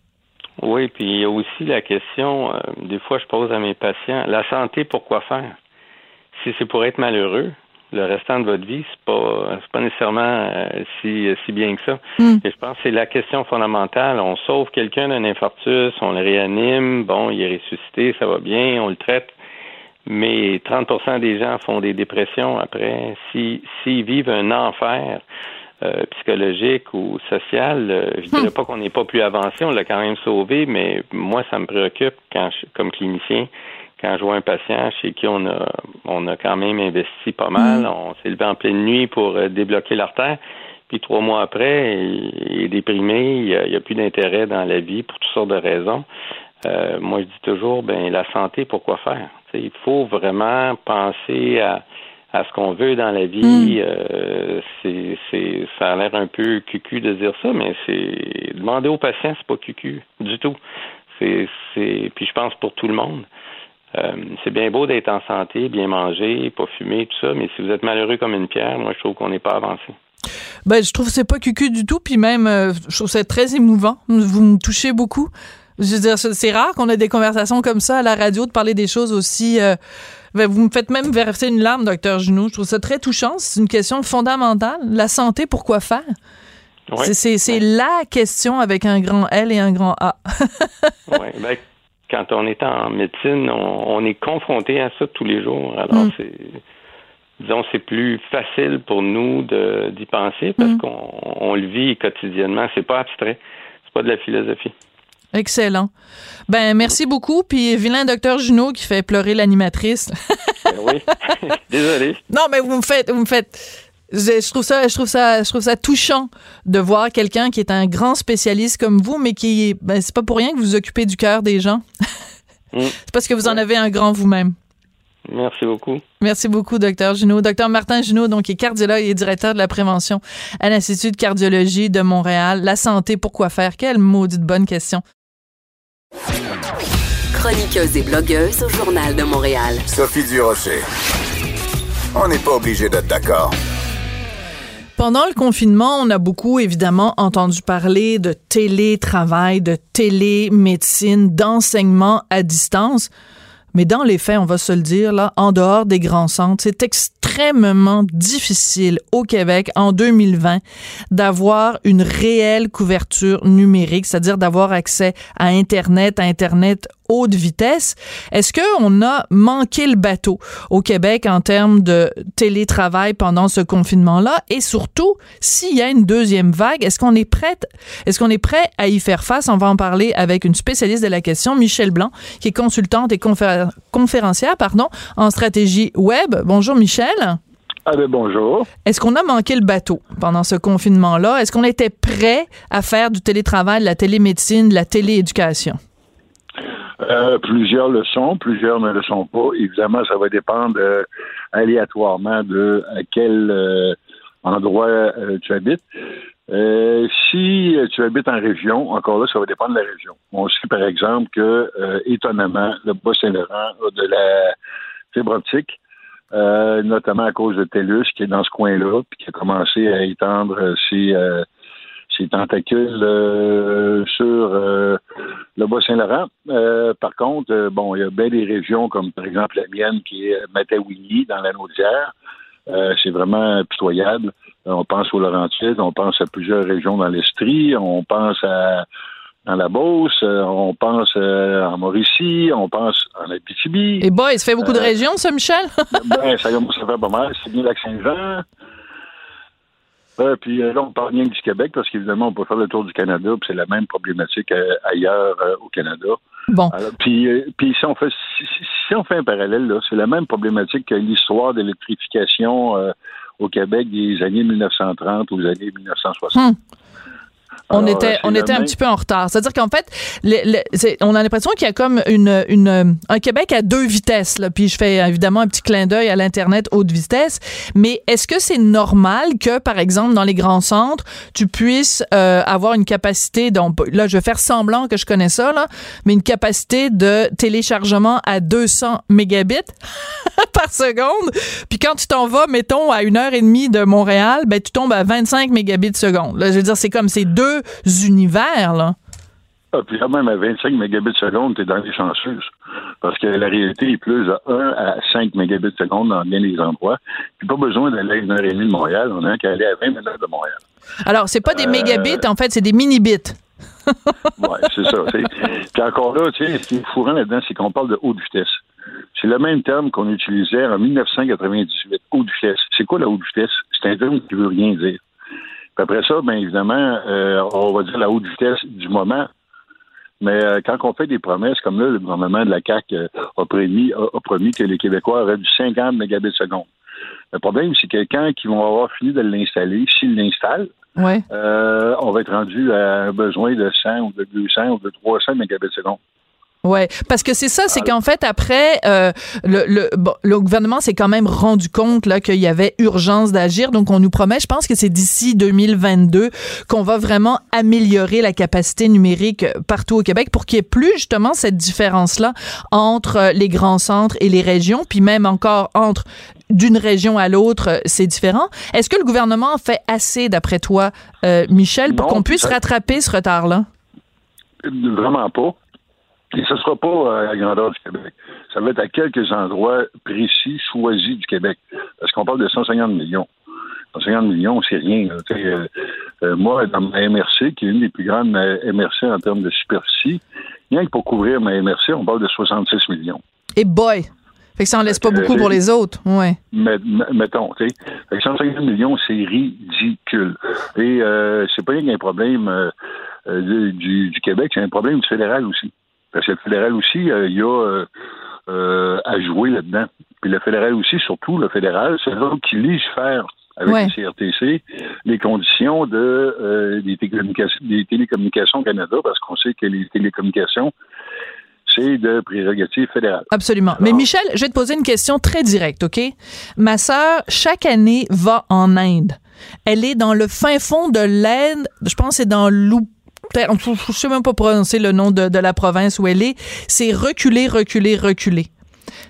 Oui, puis il y a aussi la question, euh, des fois je pose à mes patients, la santé, pourquoi faire? Si c'est pour être malheureux, le restant de votre vie, c'est pas c'est pas nécessairement euh, si si bien que ça. Et je pense que c'est la question fondamentale. On sauve quelqu'un d'un infarctus, on le réanime, bon, il est ressuscité, ça va bien, on le traite. mais 30% des gens font des dépressions après. S'ils si, vivent un enfer euh, psychologique ou social, euh, je dirais pas qu'on n'est pas plus avancé, on l'a quand même sauvé, mais moi, ça me préoccupe quand comme clinicien, quand je vois un patient chez qui on a on a quand même investi pas mal, mm. on s'est levé en pleine nuit pour euh, débloquer l'artère, puis trois mois après, il, est déprimé, il n'y a, plus d'intérêt dans la vie pour toutes sortes de raisons. Euh, moi, je dis toujours, ben la santé, pourquoi faire? il faut vraiment penser à à ce qu'on veut dans la vie. Hmm. Euh, c'est, c'est, ça a l'air un peu cucu de dire ça, mais c'est demander aux patients, c'est pas cucu du tout. C'est, c'est, puis je pense pour tout le monde. Euh, c'est bien beau d'être en santé, bien manger, pas fumer, tout ça, mais si vous êtes malheureux comme une pierre, moi je trouve qu'on n'est pas avancé. Ben, je trouve que c'est pas cucu du tout, puis même, euh, je trouve ça très émouvant. Vous me touchez beaucoup. Je veux dire, c'est rare qu'on ait des conversations comme ça à la radio, de parler des choses aussi ben, vous me faites même verser une larme, docteur Junot. Je trouve ça très touchant. C'est une question fondamentale. La santé, pourquoi faire? c'est la question avec un grand L et un grand A. oui, ben, quand on est en médecine, on, est confronté à ça tous les jours. Alors, mm. c'est disons, c'est plus facile pour nous d'y penser parce mm. qu'on le vit quotidiennement. C'est pas abstrait. C'est pas de la philosophie. Excellent. Ben, merci beaucoup. Puis, vilain docteur Junot qui fait pleurer l'animatrice. Ben oui. Désolé. Non, mais vous me faites, vous me faites. Je trouve ça, je trouve ça, je trouve ça touchant de voir quelqu'un qui est un grand spécialiste comme vous, mais qui, ben, c'est pas pour rien que vous vous occupez du cœur des gens. Mm. c'est parce que vous en avez un grand vous-même. Merci beaucoup. Merci beaucoup, docteur Junot. Docteur Martin Junot, donc, est cardiologue et directeur de la prévention à l'Institut de cardiologie de Montréal. La santé, pourquoi faire? Quelle maudite bonne question. Chroniqueuse et blogueuse au Journal de Montréal. Sophie Durocher. On n'est pas obligé d'être d'accord. Pendant le confinement, on a beaucoup évidemment entendu parler de télétravail, de télémédecine, d'enseignement à distance. Mais dans les faits, on va se le dire, là, en dehors des grands centres, c'est extrêmement difficile au Québec en 2020 d'avoir une réelle couverture numérique, c'est-à-dire d'avoir accès à Internet, à Internet haute vitesse. Est-ce qu'on a manqué le bateau au Québec en termes de télétravail pendant ce confinement-là? Et surtout, s'il y a une deuxième vague, est-ce qu'on est est-ce qu'on est prêt à y faire face? On va en parler avec une spécialiste de la question, Michel Blanc, qui est consultante et conférencière, pardon, en stratégie web. Bonjour, Michel. Ah ben bonjour. Est-ce qu'on a manqué le bateau pendant ce confinement-là? Est-ce qu'on était prêt à faire du télétravail, de la télémédecine, de la télééducation? Euh, plusieurs le sont, plusieurs ne le sont pas. Évidemment, ça va dépendre euh, aléatoirement de à quel euh, endroit tu habites. Si tu habites en région, encore là, ça va dépendre de la région. On sait, par exemple, que, étonnamment, le Bas-Saint-Laurent a de la fibre optique, notamment à cause de TELUS, qui est dans ce coin-là, puis qui a commencé à étendre ses ses tentacules euh, sur euh, le Bas-Saint-Laurent. Euh, par contre, bon, il y a bien des régions comme par exemple la mienne qui est Matawini dans la Naudière. c'est vraiment pitoyable. On pense aux Laurentides, on pense à plusieurs régions dans l'Estrie, on pense à dans la Beauce, on pense en Mauricie, on pense en Abitibi. Et bah, il se fait beaucoup de régions, ça, Michel? ben, ça à faire pas mal. C'est bien Lac-Saint-Jean. Euh, puis là, on parle bien du Québec parce qu'évidemment, on peut faire le tour du Canada, puis c'est la même problématique euh, ailleurs euh, au Canada. Bon. puis, puis si on fait si, on fait un parallèle, là, c'est la même problématique que l'histoire de l'électrification au Québec des années 1930 aux années 1960 on était, on était un petit peu en retard. C'est-à-dire qu'en fait, on a l'impression qu'il y a comme une, une, un Québec à deux vitesses. Là. Puis je fais évidemment un petit clin d'œil à l'Internet haute vitesse. Mais est-ce que c'est normal que, par exemple, dans les grands centres, tu puisses euh, avoir une capacité, donc là, je vais faire semblant que je connais ça, là, mais une capacité de téléchargement à 200 mégabits par seconde? Puis quand tu t'en vas, mettons, à une heure et demie de Montréal, ben, tu tombes à 25 mégabits seconde. Là, je veux dire, c'est comme ces deux univers, là. Ah, puis quand même, à 25 mégabits seconde, tu es dans les chanceuses. Parce que la réalité est plus à 1 à 5 mégabits seconde dans bien les endroits. Puis pas besoin d'aller à une heure et demie de Montréal. On a qu'à aller à 20 minutes de Montréal. Alors, c'est pas des euh, mégabits, en fait, c'est des minibits. oui, c'est ça. Puis encore là, tu sais, ce qui est fourrant là-dedans, c'est qu'on parle de haute vitesse. C'est le même terme qu'on utilisait en 1998, haute vitesse. C'est quoi la haute vitesse? C'est un terme qui veut rien dire. Puis après ça, bien évidemment, euh, on va dire la haute vitesse du moment. Mais euh, quand on fait des promesses, comme là, le gouvernement de la CAQ euh, a, promis, a, a promis que les Québécois auraient du 50 mégabits seconde. Le problème, c'est que quand ils vont avoir fini de l'installer, s'ils l'installent, Ouais. euh, on va être rendu à un besoin de 100 ou de 200 ou de 300 mégabits seconde. Ouais, parce que c'est ça, c'est qu'en fait après euh, le, le, bon, le gouvernement s'est quand même rendu compte là qu'il y avait urgence d'agir, donc on nous promet, je pense que c'est d'ici 2022 qu'on va vraiment améliorer la capacité numérique partout au Québec pour qu'il y ait plus justement cette différence là entre les grands centres et les régions, puis même encore entre d'une région à l'autre, euh, c'est différent. Est-ce que le gouvernement fait assez, d'après toi, euh, Michel, pour qu'on puisse rattraper ce retard-là? Vraiment pas. Et ce ne sera pas euh, à la grandeur du Québec. Ça va être à quelques endroits précis, choisis du Québec. Parce qu'on parle de 150 millions. 150 millions, c'est rien. euh, euh, moi, dans ma MRC, qui est une des plus grandes euh, MRC en termes de superficie, rien que pour couvrir ma MRC, on parle de 66 millions. Et boy! Fait que ça en laisse pas Euh, beaucoup pour les autres. Ouais. Met- met- mettons, tu sais. Fait que 150 millions, c'est ridicule. Et euh, c'est pas rien qu'un problème euh, euh, du, du- du Québec, c'est un problème du fédéral aussi. Parce que le fédéral aussi, euh, il y a euh, euh, à jouer là-dedans. Puis le fédéral aussi, surtout le fédéral, c'est eux qui légifèrent avec Ouais. le CRTC les conditions de euh, des, télécommunications, des télécommunications au Canada, parce qu'on sait que les télécommunications, c'est de prérogatives fédérales. Absolument. Mais Michel, je vais te poser une question très directe, OK? Ma sœur, chaque année, va en Inde. Elle est dans le fin fond de l'Inde. Je pense que c'est dans l'Ou... Je sais même pas prononcer le nom de, la province où elle est. C'est reculer, reculer, reculer.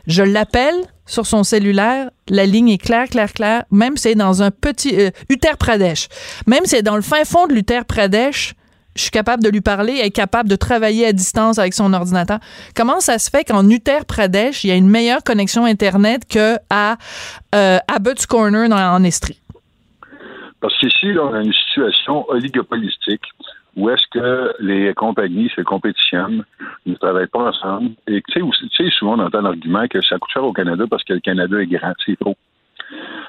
Je l'appelle sur son cellulaire. La ligne est claire, claire, claire. Même si c'est dans un petit... euh, Uttar Pradesh. Même si c'est dans le fin fond de l'Uttar Pradesh, je suis capable de lui parler, elle est capable de travailler à distance avec son ordinateur. Comment ça se fait qu'en Uttar Pradesh, il y a une meilleure connexion Internet qu'à euh, Abbott's Corner en Estrie? Parce qu'ici, on a une situation oligopolistique où est-ce que les compagnies se compétitionnent, ne travaillent pas ensemble? Et tu sais, souvent on entend l'argument que ça coûte cher au Canada parce que le Canada est grand. C'est faux.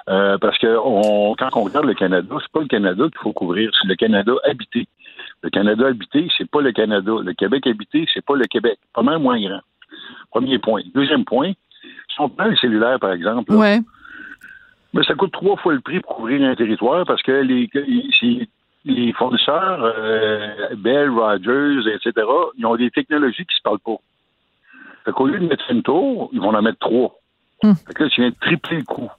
Euh, parce que on, quand on regarde le Canada, c'est pas le Canada qu'il faut couvrir, c'est le Canada habité. Le Canada habité, c'est pas le Canada. Le Québec habité, c'est pas le Québec. Pas mal moins grand. Premier point. Deuxième point, si on prend le cellulaire, par exemple, là, Ouais. mais ça coûte trois fois le prix pour couvrir un territoire parce que les, les fournisseurs, euh, Bell, Rogers, etc., ils ont des technologies qui se parlent pas. Fait qu'au lieu de mettre une tour, ils vont en mettre trois. Fait que là, tu viens de tripler le coût.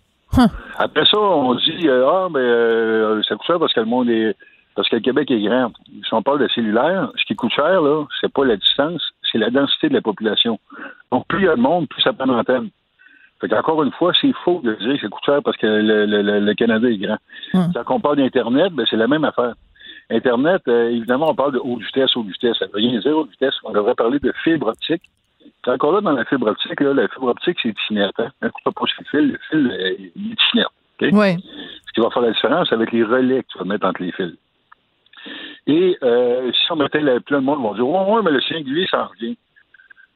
Après ça, on dit euh, Ah, mais euh, ça coûte cher parce que le monde est. Parce que le Québec est grand. Si on parle de cellulaire, ce qui coûte cher, là, c'est pas la distance, c'est la densité de la population. Donc, plus il y a de monde, plus ça prend d'antenne. Fait qu'encore une fois, c'est faux de dire que ça coûte cher parce que le, le- le- Canada est grand. Quand on parle d'Internet, ben, c'est la même affaire. Internet, euh, évidemment, on parle de haute vitesse, haute vitesse. Ça veut rien dire haute vitesse. On devrait parler de fibre optique. Encore là, dans la fibre optique, là, la fibre optique, c'est Tinet. Hein? Un coup, sur le fil, le fil, euh, il est Tinet. OK? Ouais. Ce qui va faire la différence avec les relais que tu vas mettre entre les fils. Et euh, si on mettait le, plein de monde vont dire Ouais, ouais, mais le 5G, ça en revient.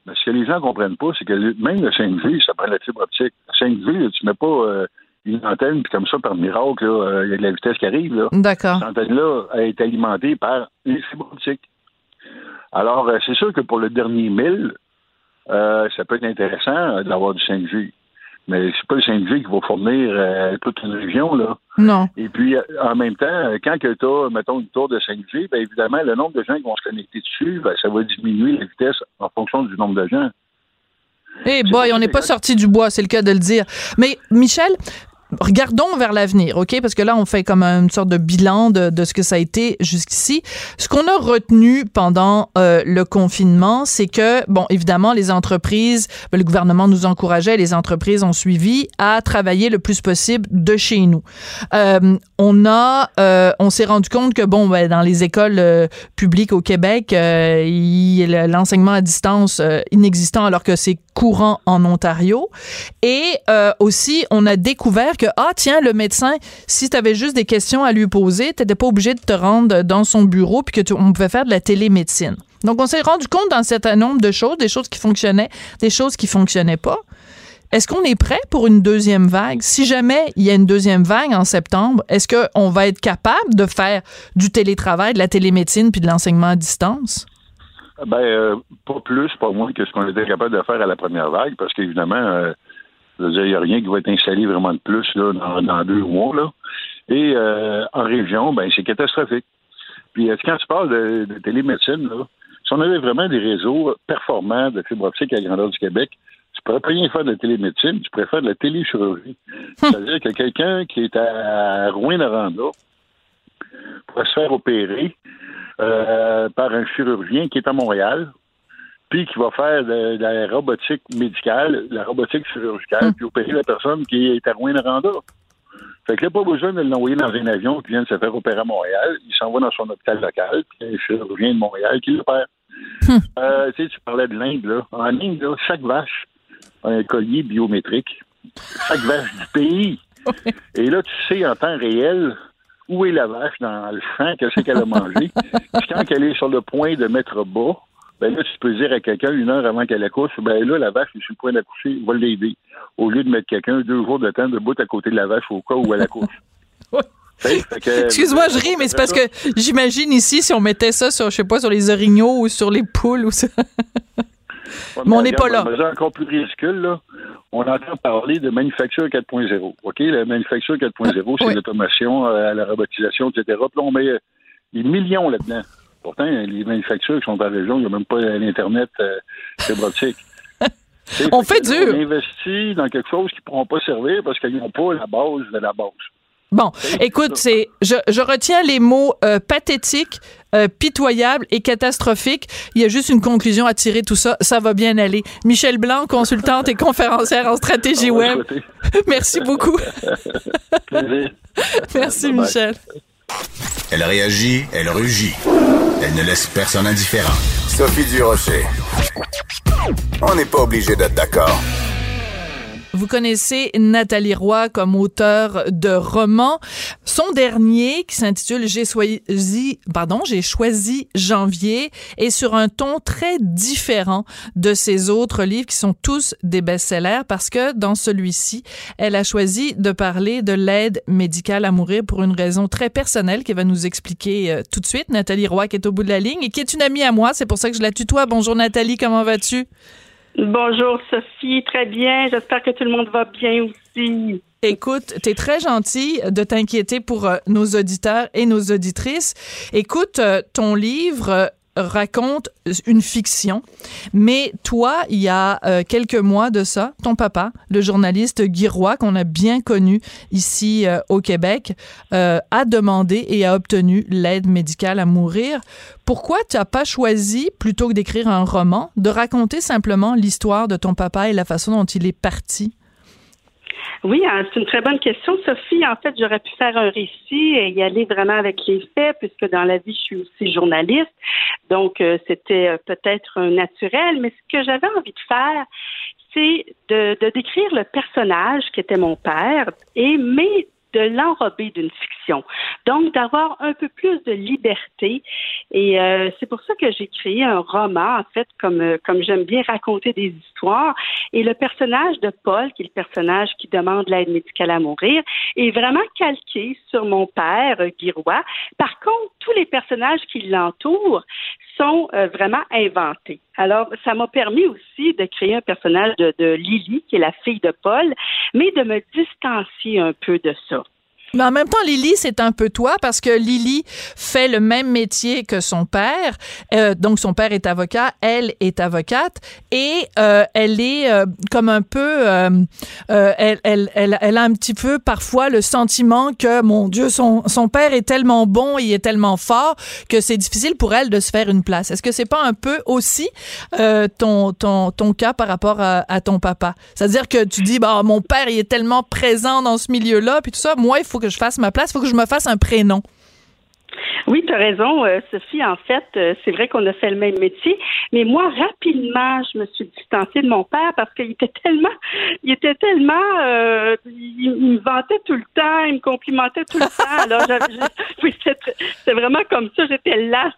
Mais ce que les gens ne comprennent pas, c'est que même le 5G, ça prend la fibre optique. Le 5G, là, tu mets pas euh, une antenne, puis comme ça, par miracle, euh, il y a de la vitesse qui arrive. D'accord. Cette antenne-là est alimentée par les fibres optiques. Alors, euh, c'est sûr que pour le dernier 1000, euh, ça peut être intéressant d'avoir du 5G. Mais c'est pas le 5G qui va fournir euh, toute une région, là. Non. Et puis, euh, en même temps, euh, quand tu as, mettons, une tour de 5G, bien évidemment, le nombre de gens qui vont se connecter dessus, ben, ça va diminuer la vitesse en fonction du nombre de gens. Eh boy, on n'est pas sorti du bois, c'est le cas de le dire. Mais Michel, regardons vers l'avenir, OK? Parce que là, on fait comme une sorte de bilan de, de ce que ça a été jusqu'ici. Ce qu'on a retenu pendant euh, le confinement, c'est que, bon, évidemment, les entreprises, ben, le gouvernement nous encourageait, les entreprises ont suivi à travailler le plus possible de chez nous. Euh, on a, euh, on s'est rendu compte que, bon, ben, dans les écoles euh, publiques au Québec, euh, l'enseignement à distance euh, inexistant alors que c'est courant en Ontario. Et aussi, on a découvert ah tiens, le médecin, si tu avais juste des questions à lui poser, tu n'étais pas obligé de te rendre dans son bureau puis que tu- on pouvait faire de la télémédecine. Donc, on s'est rendu compte d'un certain nombre de choses, des choses qui fonctionnaient, des choses qui fonctionnaient pas. est-ce qu'on est prêt pour une deuxième vague? Si jamais il y a une deuxième vague en septembre, est-ce qu'on va être capable de faire du télétravail, de la télémédecine puis de l'enseignement à distance? Ben, euh, pas plus, pas moins que ce qu'on était capable de faire à la première vague, parce qu'évidemment, euh, il n'y a rien qui va être installé vraiment de plus là, dans, deux mois. Là. Et euh, en région, ben, c'est catastrophique. Puis quand tu parles de, de télémédecine, là, si on avait vraiment des réseaux performants de fibre optique à la grandeur du Québec, tu pourrais pas rien faire de la télémédecine, tu pourrais faire de la téléchirurgie. C'est-à-dire que quelqu'un qui est à Rouen-Noranda pourrait se faire opérer euh, par un chirurgien qui est à Montréal, puis qui va faire de, la robotique médicale, la robotique chirurgicale, puis opérer la personne qui est à Rouen-Noranda. Fait que là, pas besoin de l'envoyer dans un avion qui vient de se faire opérer à Montréal. Il s'envoie dans son hôpital local, puis il y a un chirurgien de Montréal qui l'opère. Hum. Euh, tu sais, tu parlais de l'Inde, là. En Inde, là, chaque vache a un collier biométrique. Chaque vache du pays. Et là, tu sais en temps réel où est la vache dans le champ, qu'est-ce qu'elle a mangé. Puis quand elle est sur le point de mettre bas, ben là, tu peux dire à quelqu'un une heure avant qu'elle accouche, ben là, la vache est sur le point d'accoucher, va l'aider. Au lieu de mettre quelqu'un deux jours de temps debout à côté de la vache au cas où elle accouche. Excuse-moi, je ris, mais c'est parce que j'imagine ici, si on mettait ça sur, je sais pas, sur les orignaux ou sur les poules ou ça. mais on n'est pas là. Encore plus ridicule, là. On entend parler de manufacture 4.0. OK? La manufacture 4.0, c'est l'automation, euh, la robotisation, etc. Puis là, on met des millions là-dedans. Pourtant, les manufactures qui sont dans la région, il n'y a même pas l'Internet euh, fibre on fait, dur. On investit dans quelque chose qui ne pourront pas servir parce qu'ils n'ont pas la base de la base. Bon, écoute, c'est je, je, retiens les mots euh, pathétiques, euh, pitoyables et catastrophiques. Il y a juste une conclusion à tirer tout ça. Ça va bien aller. Michel Blanc, consultante et conférencière en stratégie web. Merci beaucoup. Merci, Michel. Elle réagit, elle rugit. Elle ne laisse personne indifférent. Sophie Durocher. On n'est pas obligé d'être d'accord. Vous connaissez Nathalie Roy comme auteure de romans. Son dernier, qui s'intitule J'ai choisi, pardon, j'ai choisi janvier, est sur un ton très différent de ses autres livres qui sont tous des best-sellers parce que dans celui-ci, elle a choisi de parler de l'aide médicale à mourir pour une raison très personnelle qu'elle va nous expliquer euh, tout de suite. Nathalie Roy qui est au bout de la ligne et qui est une amie à moi. C'est pour ça que je la tutoie. Bonjour Nathalie, comment vas-tu? Bonjour Sophie, très bien. J'espère que tout le monde va bien aussi. Écoute, tu es très gentil de t'inquiéter pour euh, nos auditeurs et nos auditrices. Écoute, euh, ton livre raconte une fiction. Mais toi, il y a euh, quelques mois de ça, ton papa, le journaliste Guy Roy, qu'on a bien connu ici euh, au Québec, euh, a demandé et a obtenu l'aide médicale à mourir. Pourquoi tu n'as pas choisi, plutôt que d'écrire un roman, de raconter simplement l'histoire de ton papa et la façon dont il est parti? Oui, hein, c'est une très bonne question, Sophie. En fait, j'aurais pu faire un récit et y aller vraiment avec les faits, puisque dans la vie, je suis aussi journaliste. Donc, euh, c'était euh, peut-être naturel. Mais ce que j'avais envie de faire, c'est de, décrire le personnage qui était mon père, et mais de l'enrober d'une fiction. Donc, d'avoir un peu plus de liberté. Et euh, c'est pour ça que j'ai créé un roman, en fait, comme, euh, comme j'aime bien raconter des histoires. Et le personnage de Paul, qui est le personnage qui demande l'aide médicale à mourir, est vraiment calqué sur mon père, euh, Guy Par contre, tous les personnages qui l'entourent sont vraiment inventés. Alors, ça m'a permis aussi de créer un personnage de, de Lily, qui est la fille de Paul, mais de me distancier un peu de ça. Mais en même temps, Lily, c'est un peu toi parce que Lily fait le même métier que son père. Euh, donc, son père est avocat, elle est avocate et euh, elle est euh, comme un peu... Euh, euh, elle, elle, elle, elle, a un petit peu parfois le sentiment que, mon Dieu, son, son père est tellement bon, il est tellement fort que c'est difficile pour elle de se faire une place. Est-ce que c'est pas un peu aussi ton, ton, ton cas par rapport à, à ton papa? C'est-à-dire que tu dis, bah, mon père, il est tellement présent dans ce milieu-là, puis tout ça. Moi, il faut que je fasse ma place, il faut que je me fasse un prénom. Oui, tu as raison, euh, Sophie. En fait, euh, c'est vrai qu'on a fait le même métier, mais moi, rapidement, je me suis distancée de mon père parce qu'il était tellement, il était tellement, euh, il, me vantait tout le temps, il me complimentait tout le temps. Alors, oui, c'était vraiment comme ça. J'étais là,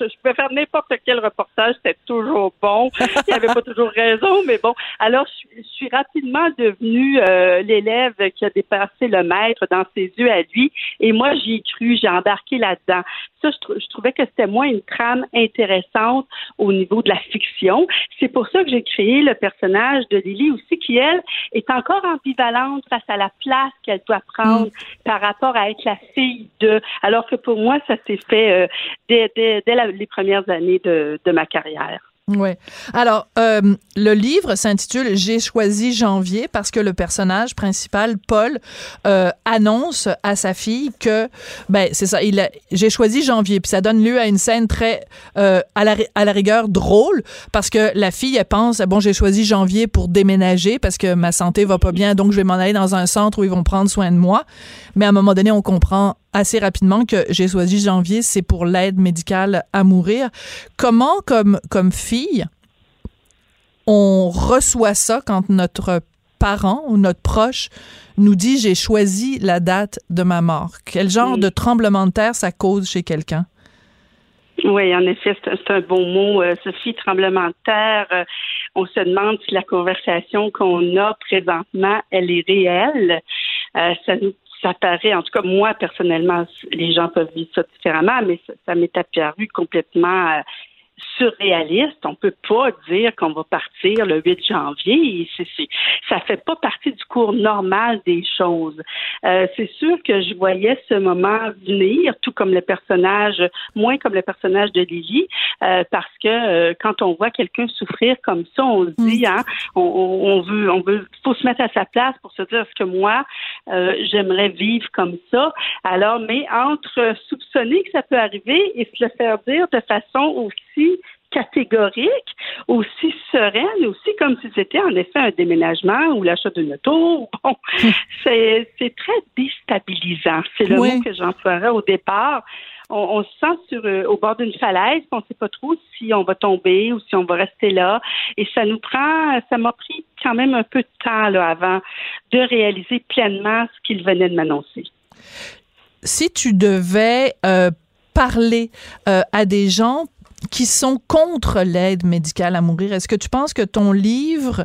Je, je pouvais faire n'importe quel reportage, c'était toujours bon. Il avait pas toujours raison, mais bon. Alors, je, je suis rapidement devenue l'élève qui a dépassé le maître dans ses yeux à lui, et moi, j'y ai cru, j'ai embarqué là-dedans. Ça, je, trouvais que c'était moins une trame intéressante au niveau de la fiction. C'est pour ça que j'ai créé le personnage de Lily aussi, qui, elle, est encore ambivalente face à la place qu'elle doit prendre mm. par rapport à être la fille de. Alors que pour moi, ça s'est fait euh, dès, les premières années de ma carrière. Oui. Alors, euh, le livre s'intitule J'ai choisi janvier parce que le personnage principal, Paul, euh, annonce à sa fille que, ben, c'est ça, il j'ai choisi janvier. Puis ça donne lieu à une scène très, euh, à, la, à la rigueur, drôle parce que la fille, elle pense, bon, j'ai choisi janvier pour déménager parce que ma santé va pas bien, donc je vais m'en aller dans un centre où ils vont prendre soin de moi. Mais à un moment donné, on comprend assez rapidement que j'ai choisi janvier, c'est pour l'aide médicale à mourir. Comment, comme, comme fille, on reçoit ça quand notre parent ou notre proche nous dit j'ai choisi la date de ma mort? Quel genre de tremblement de terre ça cause chez quelqu'un? Oui, en effet, c'est un bon mot, euh, Sophie, tremblement de terre. Euh, on se demande si la conversation qu'on a présentement, elle est réelle. Euh, ça nous ça paraît, en tout cas moi personnellement, les gens peuvent vivre ça différemment, mais ça, ça m'est apparu complètement euh, surréaliste. On peut pas dire qu'on va partir le 8 janvier. C'est, c'est, ça fait pas partie du cours normal des choses. Euh, c'est sûr que je voyais ce moment venir, tout comme le personnage, moins comme le personnage de Lily, euh, parce que euh, quand on voit quelqu'un souffrir comme ça, on se dit, mm. hein, on, on, veut, on veut, faut se mettre à sa place pour se dire, est-ce que moi, euh, j'aimerais vivre comme ça. Alors, mais entre soupçonner que ça peut arriver et se le faire dire de façon aussi catégorique, aussi sereine, aussi comme si c'était en effet un déménagement ou l'achat d'une auto. Bon, c'est, très déstabilisant. C'est le mot que j'emploierais au départ. On, se sent sur, euh, au bord d'une falaise, on ne sait pas trop si on va tomber ou si on va rester là. Et ça nous prend, ça m'a pris quand même un peu de temps là, avant de réaliser pleinement ce qu'il venait de m'annoncer. Si tu devais euh, parler euh, à des gens qui sont contre l'aide médicale à mourir. Est-ce que tu penses que ton livre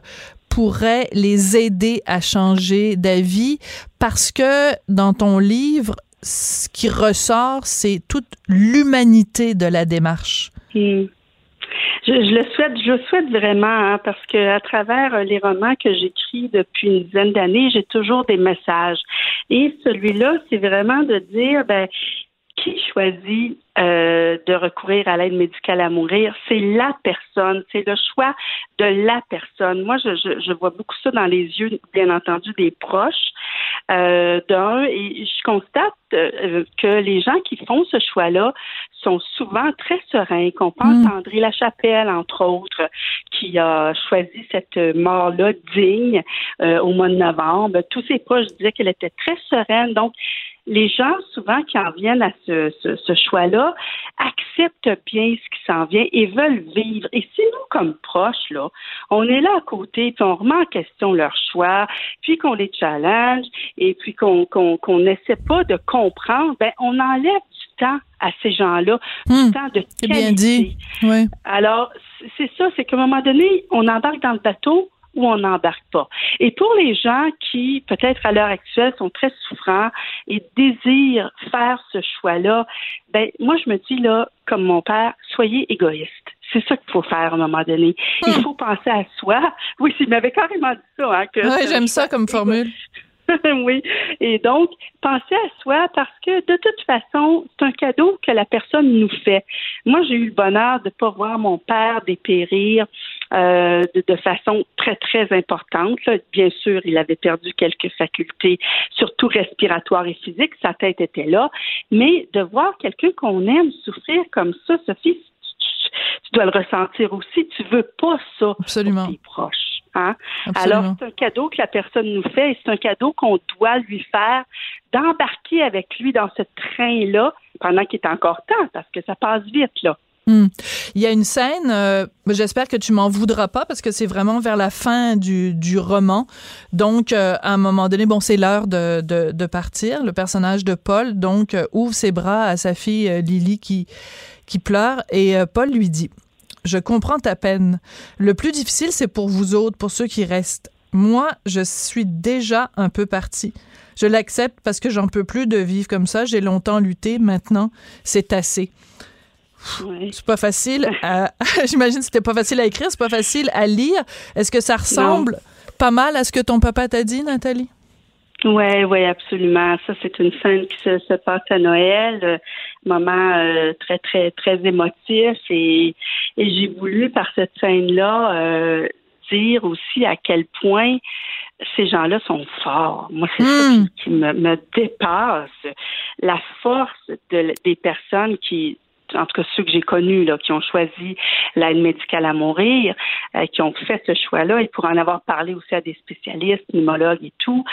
pourrait les aider à changer d'avis? Parce que dans ton livre, ce qui ressort, c'est toute l'humanité de la démarche. Hmm. Je, le souhaite, je le souhaite vraiment, hein, parce que à travers les romans que j'écris depuis une dizaine d'années, j'ai toujours des messages. Et celui-là, c'est vraiment de dire, ben, qui choisit euh, de recourir à l'aide médicale à mourir, c'est la personne, c'est le choix de la personne. Moi, je, je, je, vois beaucoup ça dans les yeux, bien entendu, des proches euh, d'un, et je constate euh, que les gens qui font ce choix-là sont souvent très sereins. Qu'on pense mm. à André Lachapelle, entre autres, qui a choisi cette mort-là digne euh, au mois de novembre. Tous ses proches disaient qu'elle était très sereine. Donc, les gens, souvent, qui en viennent à ce, ce, choix-là, acceptent bien ce qui s'en vient et veulent vivre. Et si nous, comme proches, là, on est là à côté, puis on remet en question leur choix, puis qu'on les challenge, et puis qu'on qu'on n'essaie pas de comprendre, ben on enlève du temps à ces gens-là, du hmm. temps de qualité. bien dit. Oui. Alors, c'est ça, c'est qu'à un moment donné, on embarque dans le bateau, ou on n'embarque pas. Et pour les gens qui, peut-être à l'heure actuelle, sont très souffrants et désirent faire ce choix-là, ben moi je me dis là, comme mon père, soyez égoïste. C'est ça qu'il faut faire à un moment donné. Il hmm. faut penser à soi. Oui, il m'avait carrément dit ça. Hein, oui, j'aime ça comme formule. oui. Et donc, pensez à soi parce que de toute façon, c'est un cadeau que la personne nous fait. Moi, j'ai eu le bonheur de ne pas voir mon père dépérir euh, de, façon très, très importante. Bien sûr, il avait perdu quelques facultés, surtout respiratoires et physiques. Sa tête était là. Mais de voir quelqu'un qu'on aime souffrir comme ça, Sophie, tu, dois le ressentir aussi. Tu veux pas ça Absolument. pour tes proches. Hein? Alors, c'est un cadeau que la personne nous fait et c'est un cadeau qu'on doit lui faire d'embarquer avec lui dans ce train-là pendant qu'il est encore temps, parce que ça passe vite, là. Hmm. Il y a une scène, euh, j'espère que tu m'en voudras pas parce que c'est vraiment vers la fin du, du roman. Donc, euh, à un moment donné, bon, c'est l'heure de, de, de, partir. Le personnage de Paul, donc, euh, ouvre ses bras à sa fille Lily qui, qui pleure et Paul lui dit, je comprends ta peine. Le plus difficile, c'est pour vous autres, pour ceux qui restent. Moi, je suis déjà un peu partie. Je l'accepte parce que j'en peux plus de vivre comme ça. J'ai longtemps lutté. Maintenant, c'est assez. C'est pas facile. À... J'imagine que c'était pas facile à écrire, c'est pas facile à lire. Est-ce que ça ressemble pas mal à ce que ton papa t'a dit, Nathalie? Oui, oui, absolument. Ça, c'est une scène qui se, passe à Noël, moment euh, très, très, très émotif. Et, et j'ai voulu, par cette scène-là, euh, dire aussi à quel point ces gens-là sont forts. Moi, c'est ça hmm. qui, me, me, dépasse. La force de, des personnes qui en tout cas ceux que j'ai connus, là, qui ont choisi l'aide médicale à mourir, euh, qui ont fait ce choix-là, et pour en avoir parlé aussi à des spécialistes, pneumologues et tout,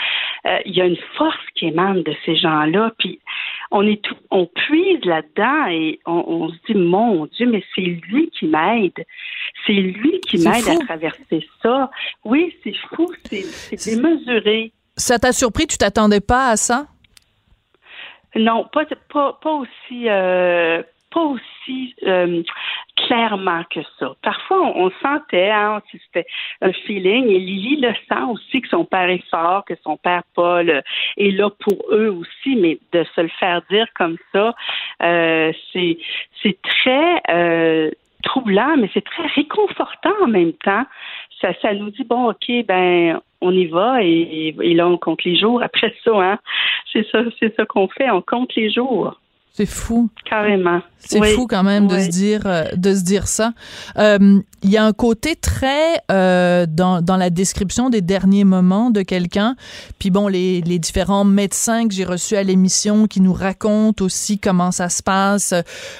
euh, il y a une force qui émane de ces gens-là, puis on est tout, on puise là-dedans et on, se dit mon Dieu, mais c'est lui qui m'aide, c'est lui qui m'aide à traverser ça. Oui, c'est fou, c'est démesuré. Ça t'a surpris, tu t'attendais pas à ça? Non, pas, pas, pas aussi euh, pas aussi euh, clairement que ça. Parfois, on, sentait, hein, c'était un feeling, et Lily le sent aussi que son père est fort, que son père Paul est là pour eux aussi, mais de se le faire dire comme ça, euh, c'est c'est très euh, troublant, mais c'est très réconfortant en même temps. Ça, ça nous dit bon, ok, ben on y va et, et là on compte les jours après ça, hein. C'est ça, c'est ça qu'on fait, on compte les jours. C'est fou. Carrément. C'est fou quand même de se dire euh, de se dire ça. Euh, il y a un côté très euh, dans, dans la description des derniers moments de quelqu'un. Puis bon, les, les différents médecins que j'ai reçus à l'émission qui nous racontent aussi comment ça se passe.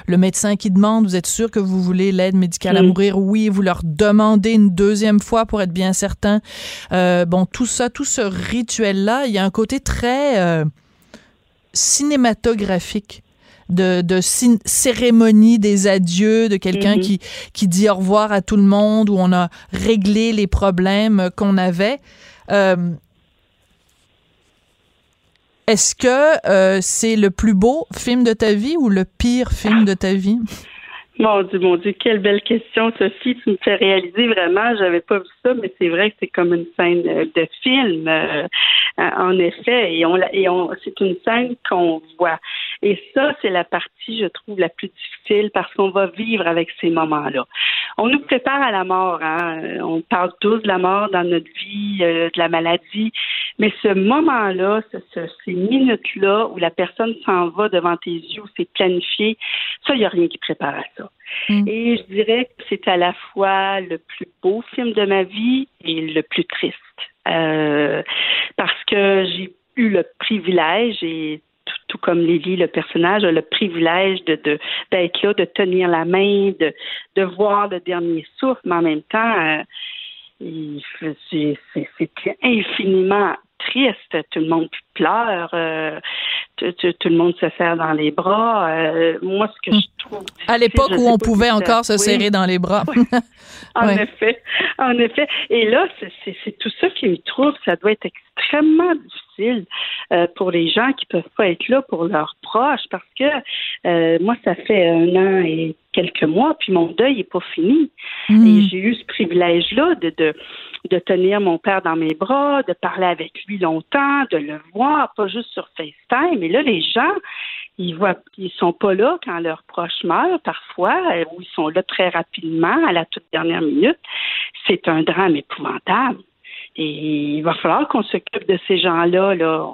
Le médecin qui demande, vous êtes sûr que vous voulez l'aide médicale à mourir? Oui, vous leur demandez une deuxième fois pour être bien certain. bon, tout ça, tout ce rituel là, il y a un côté très cinématographique de, de cérémonie des adieux, de quelqu'un mm-hmm. qui, qui dit au revoir à tout le monde, où on a réglé les problèmes qu'on avait. Euh, est-ce que euh, c'est le plus beau film de ta vie ou le pire film de ta vie? Mon Dieu, mon Dieu, quelle belle question, Sophie. Tu me fais réaliser vraiment, j'avais pas vu ça, mais c'est vrai que c'est comme une scène de film, euh, en effet. Et on, et on c'est une scène qu'on voit. Et ça, c'est la partie, je trouve, la plus difficile parce qu'on va vivre avec ces moments-là. On nous prépare à la mort. Hein? On parle tous de la mort dans notre vie, euh, de la maladie. Mais ce moment-là, ces minutes-là où la personne s'en va devant tes yeux, c'est planifié, ça, il n'y a rien qui prépare à ça. Mm. Et je dirais que c'est à la fois le plus beau film de ma vie et le plus triste. Euh, parce que j'ai eu le privilège et tout, comme Lily, le personnage, a le privilège de, d'être là, de tenir la main, de, de voir le dernier souffle, mais en même temps, euh, c'est, c'est infiniment triste. Tout le monde pleure. Euh, tout, le monde se serre dans les bras. Euh, moi, ce que je trouve. À l'époque où on pouvait encore se serrer dans les bras. En effet. En effet. Et là, c'est tout ça qui me trouve. Ça doit être extrêmement difficile euh, pour les gens qui peuvent pas être là pour leurs proches parce que euh, moi, ça fait un an et quelques mois, puis mon deuil n'est pas fini. Mm. Et j'ai eu ce privilège-là de, de, de tenir mon père dans mes bras, de parler avec lui longtemps, de le voir, pas juste sur FaceTime. Mais là, les gens, ils voient, ils sont pas là quand leurs proches meurent parfois, euh, ou ils sont là très rapidement à la toute dernière minute. C'est un drame épouvantable. Et il va falloir qu'on s'occupe de ces gens-là, là,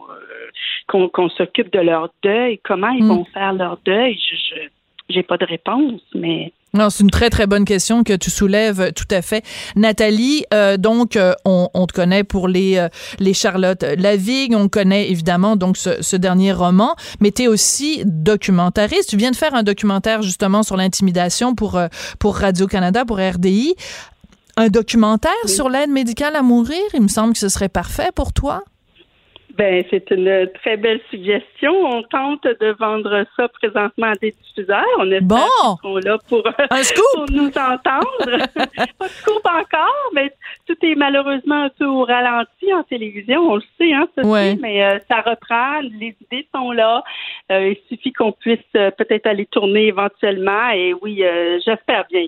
euh, qu'on s'occupe de leur deuil. Comment ils mm. vont faire leur deuil? Je, j'ai pas de réponse, mais non, c'est une très très bonne question que tu soulèves tout à fait, Nathalie. Euh, donc, euh, on, on, te connaît pour les euh, les Charlotte Lavigne, on connaît évidemment donc ce, ce dernier roman, mais tu es aussi documentariste. Tu viens de faire un documentaire justement sur l'intimidation pour pour Radio Canada, pour RDI. Un documentaire sur l'aide médicale à mourir, il me semble que ce serait parfait pour toi. Ben, c'est une très belle suggestion. On tente de vendre ça présentement à des diffuseurs. On est bon. sont là pour, Un scoop. pour nous entendre. Pas de scoop encore, mais tout est malheureusement un peu au ralenti en télévision. On le sait, hein, ça Ouais. mais euh, ça reprend. Les idées sont là. Euh, il suffit qu'on puisse euh, peut-être aller tourner éventuellement. Et oui, euh, j'espère bien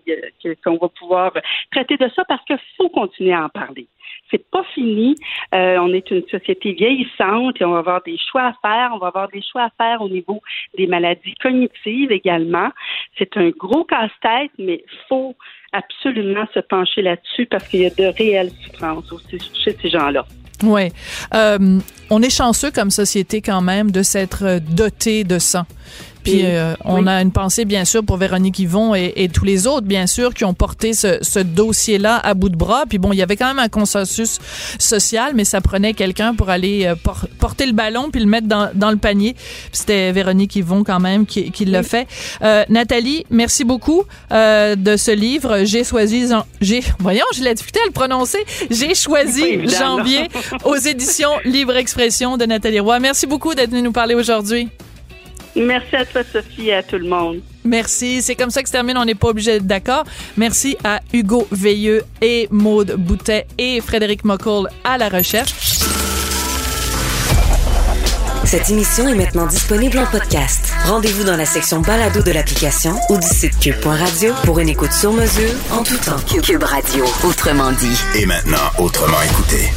qu'on va pouvoir traiter de ça parce qu'il faut continuer à en parler. C'est pas fini. Euh, on est une société vieillissante et on va avoir des choix à faire. On va avoir des choix à faire au niveau des maladies cognitives également. C'est un gros casse-tête, mais faut absolument se pencher là-dessus parce qu'il y a de réelles souffrances aussi chez ces gens-là. Oui. on est chanceux comme société quand même de s'être euh, doté de ça. Puis euh, on a une pensée bien sûr pour Véronique Yvon et, et tous les autres bien sûr qui ont porté ce, ce dossier-là à bout de bras. Puis bon, il y avait quand même un consensus social, mais ça prenait quelqu'un pour aller euh, por- porter le ballon puis le mettre dans, dans le panier. Puis C'était Véronique Yvon quand même qui, qui l'a fait. Euh, Nathalie, merci beaucoup euh, de ce livre. J'ai choisi, j'ai, voyons, j'ai la difficulté à le prononcer. J'ai choisi janvier aux éditions Libre Expression de Nathalie Roy. Merci beaucoup d'être venue nous parler aujourd'hui. Merci à toi, Sophie, et à tout le monde. Merci. C'est comme ça que se termine. On n'est pas obligé d'être d'accord. Merci à Hugo Veilleux et Maude Boutet et Frédéric Mockle à la recherche. Cette émission est maintenant disponible en podcast. Rendez-vous dans la section balado de l'application ou du site cube.radio pour une écoute sur mesure en tout temps. Cube Radio, autrement dit. Et maintenant, autrement écouté.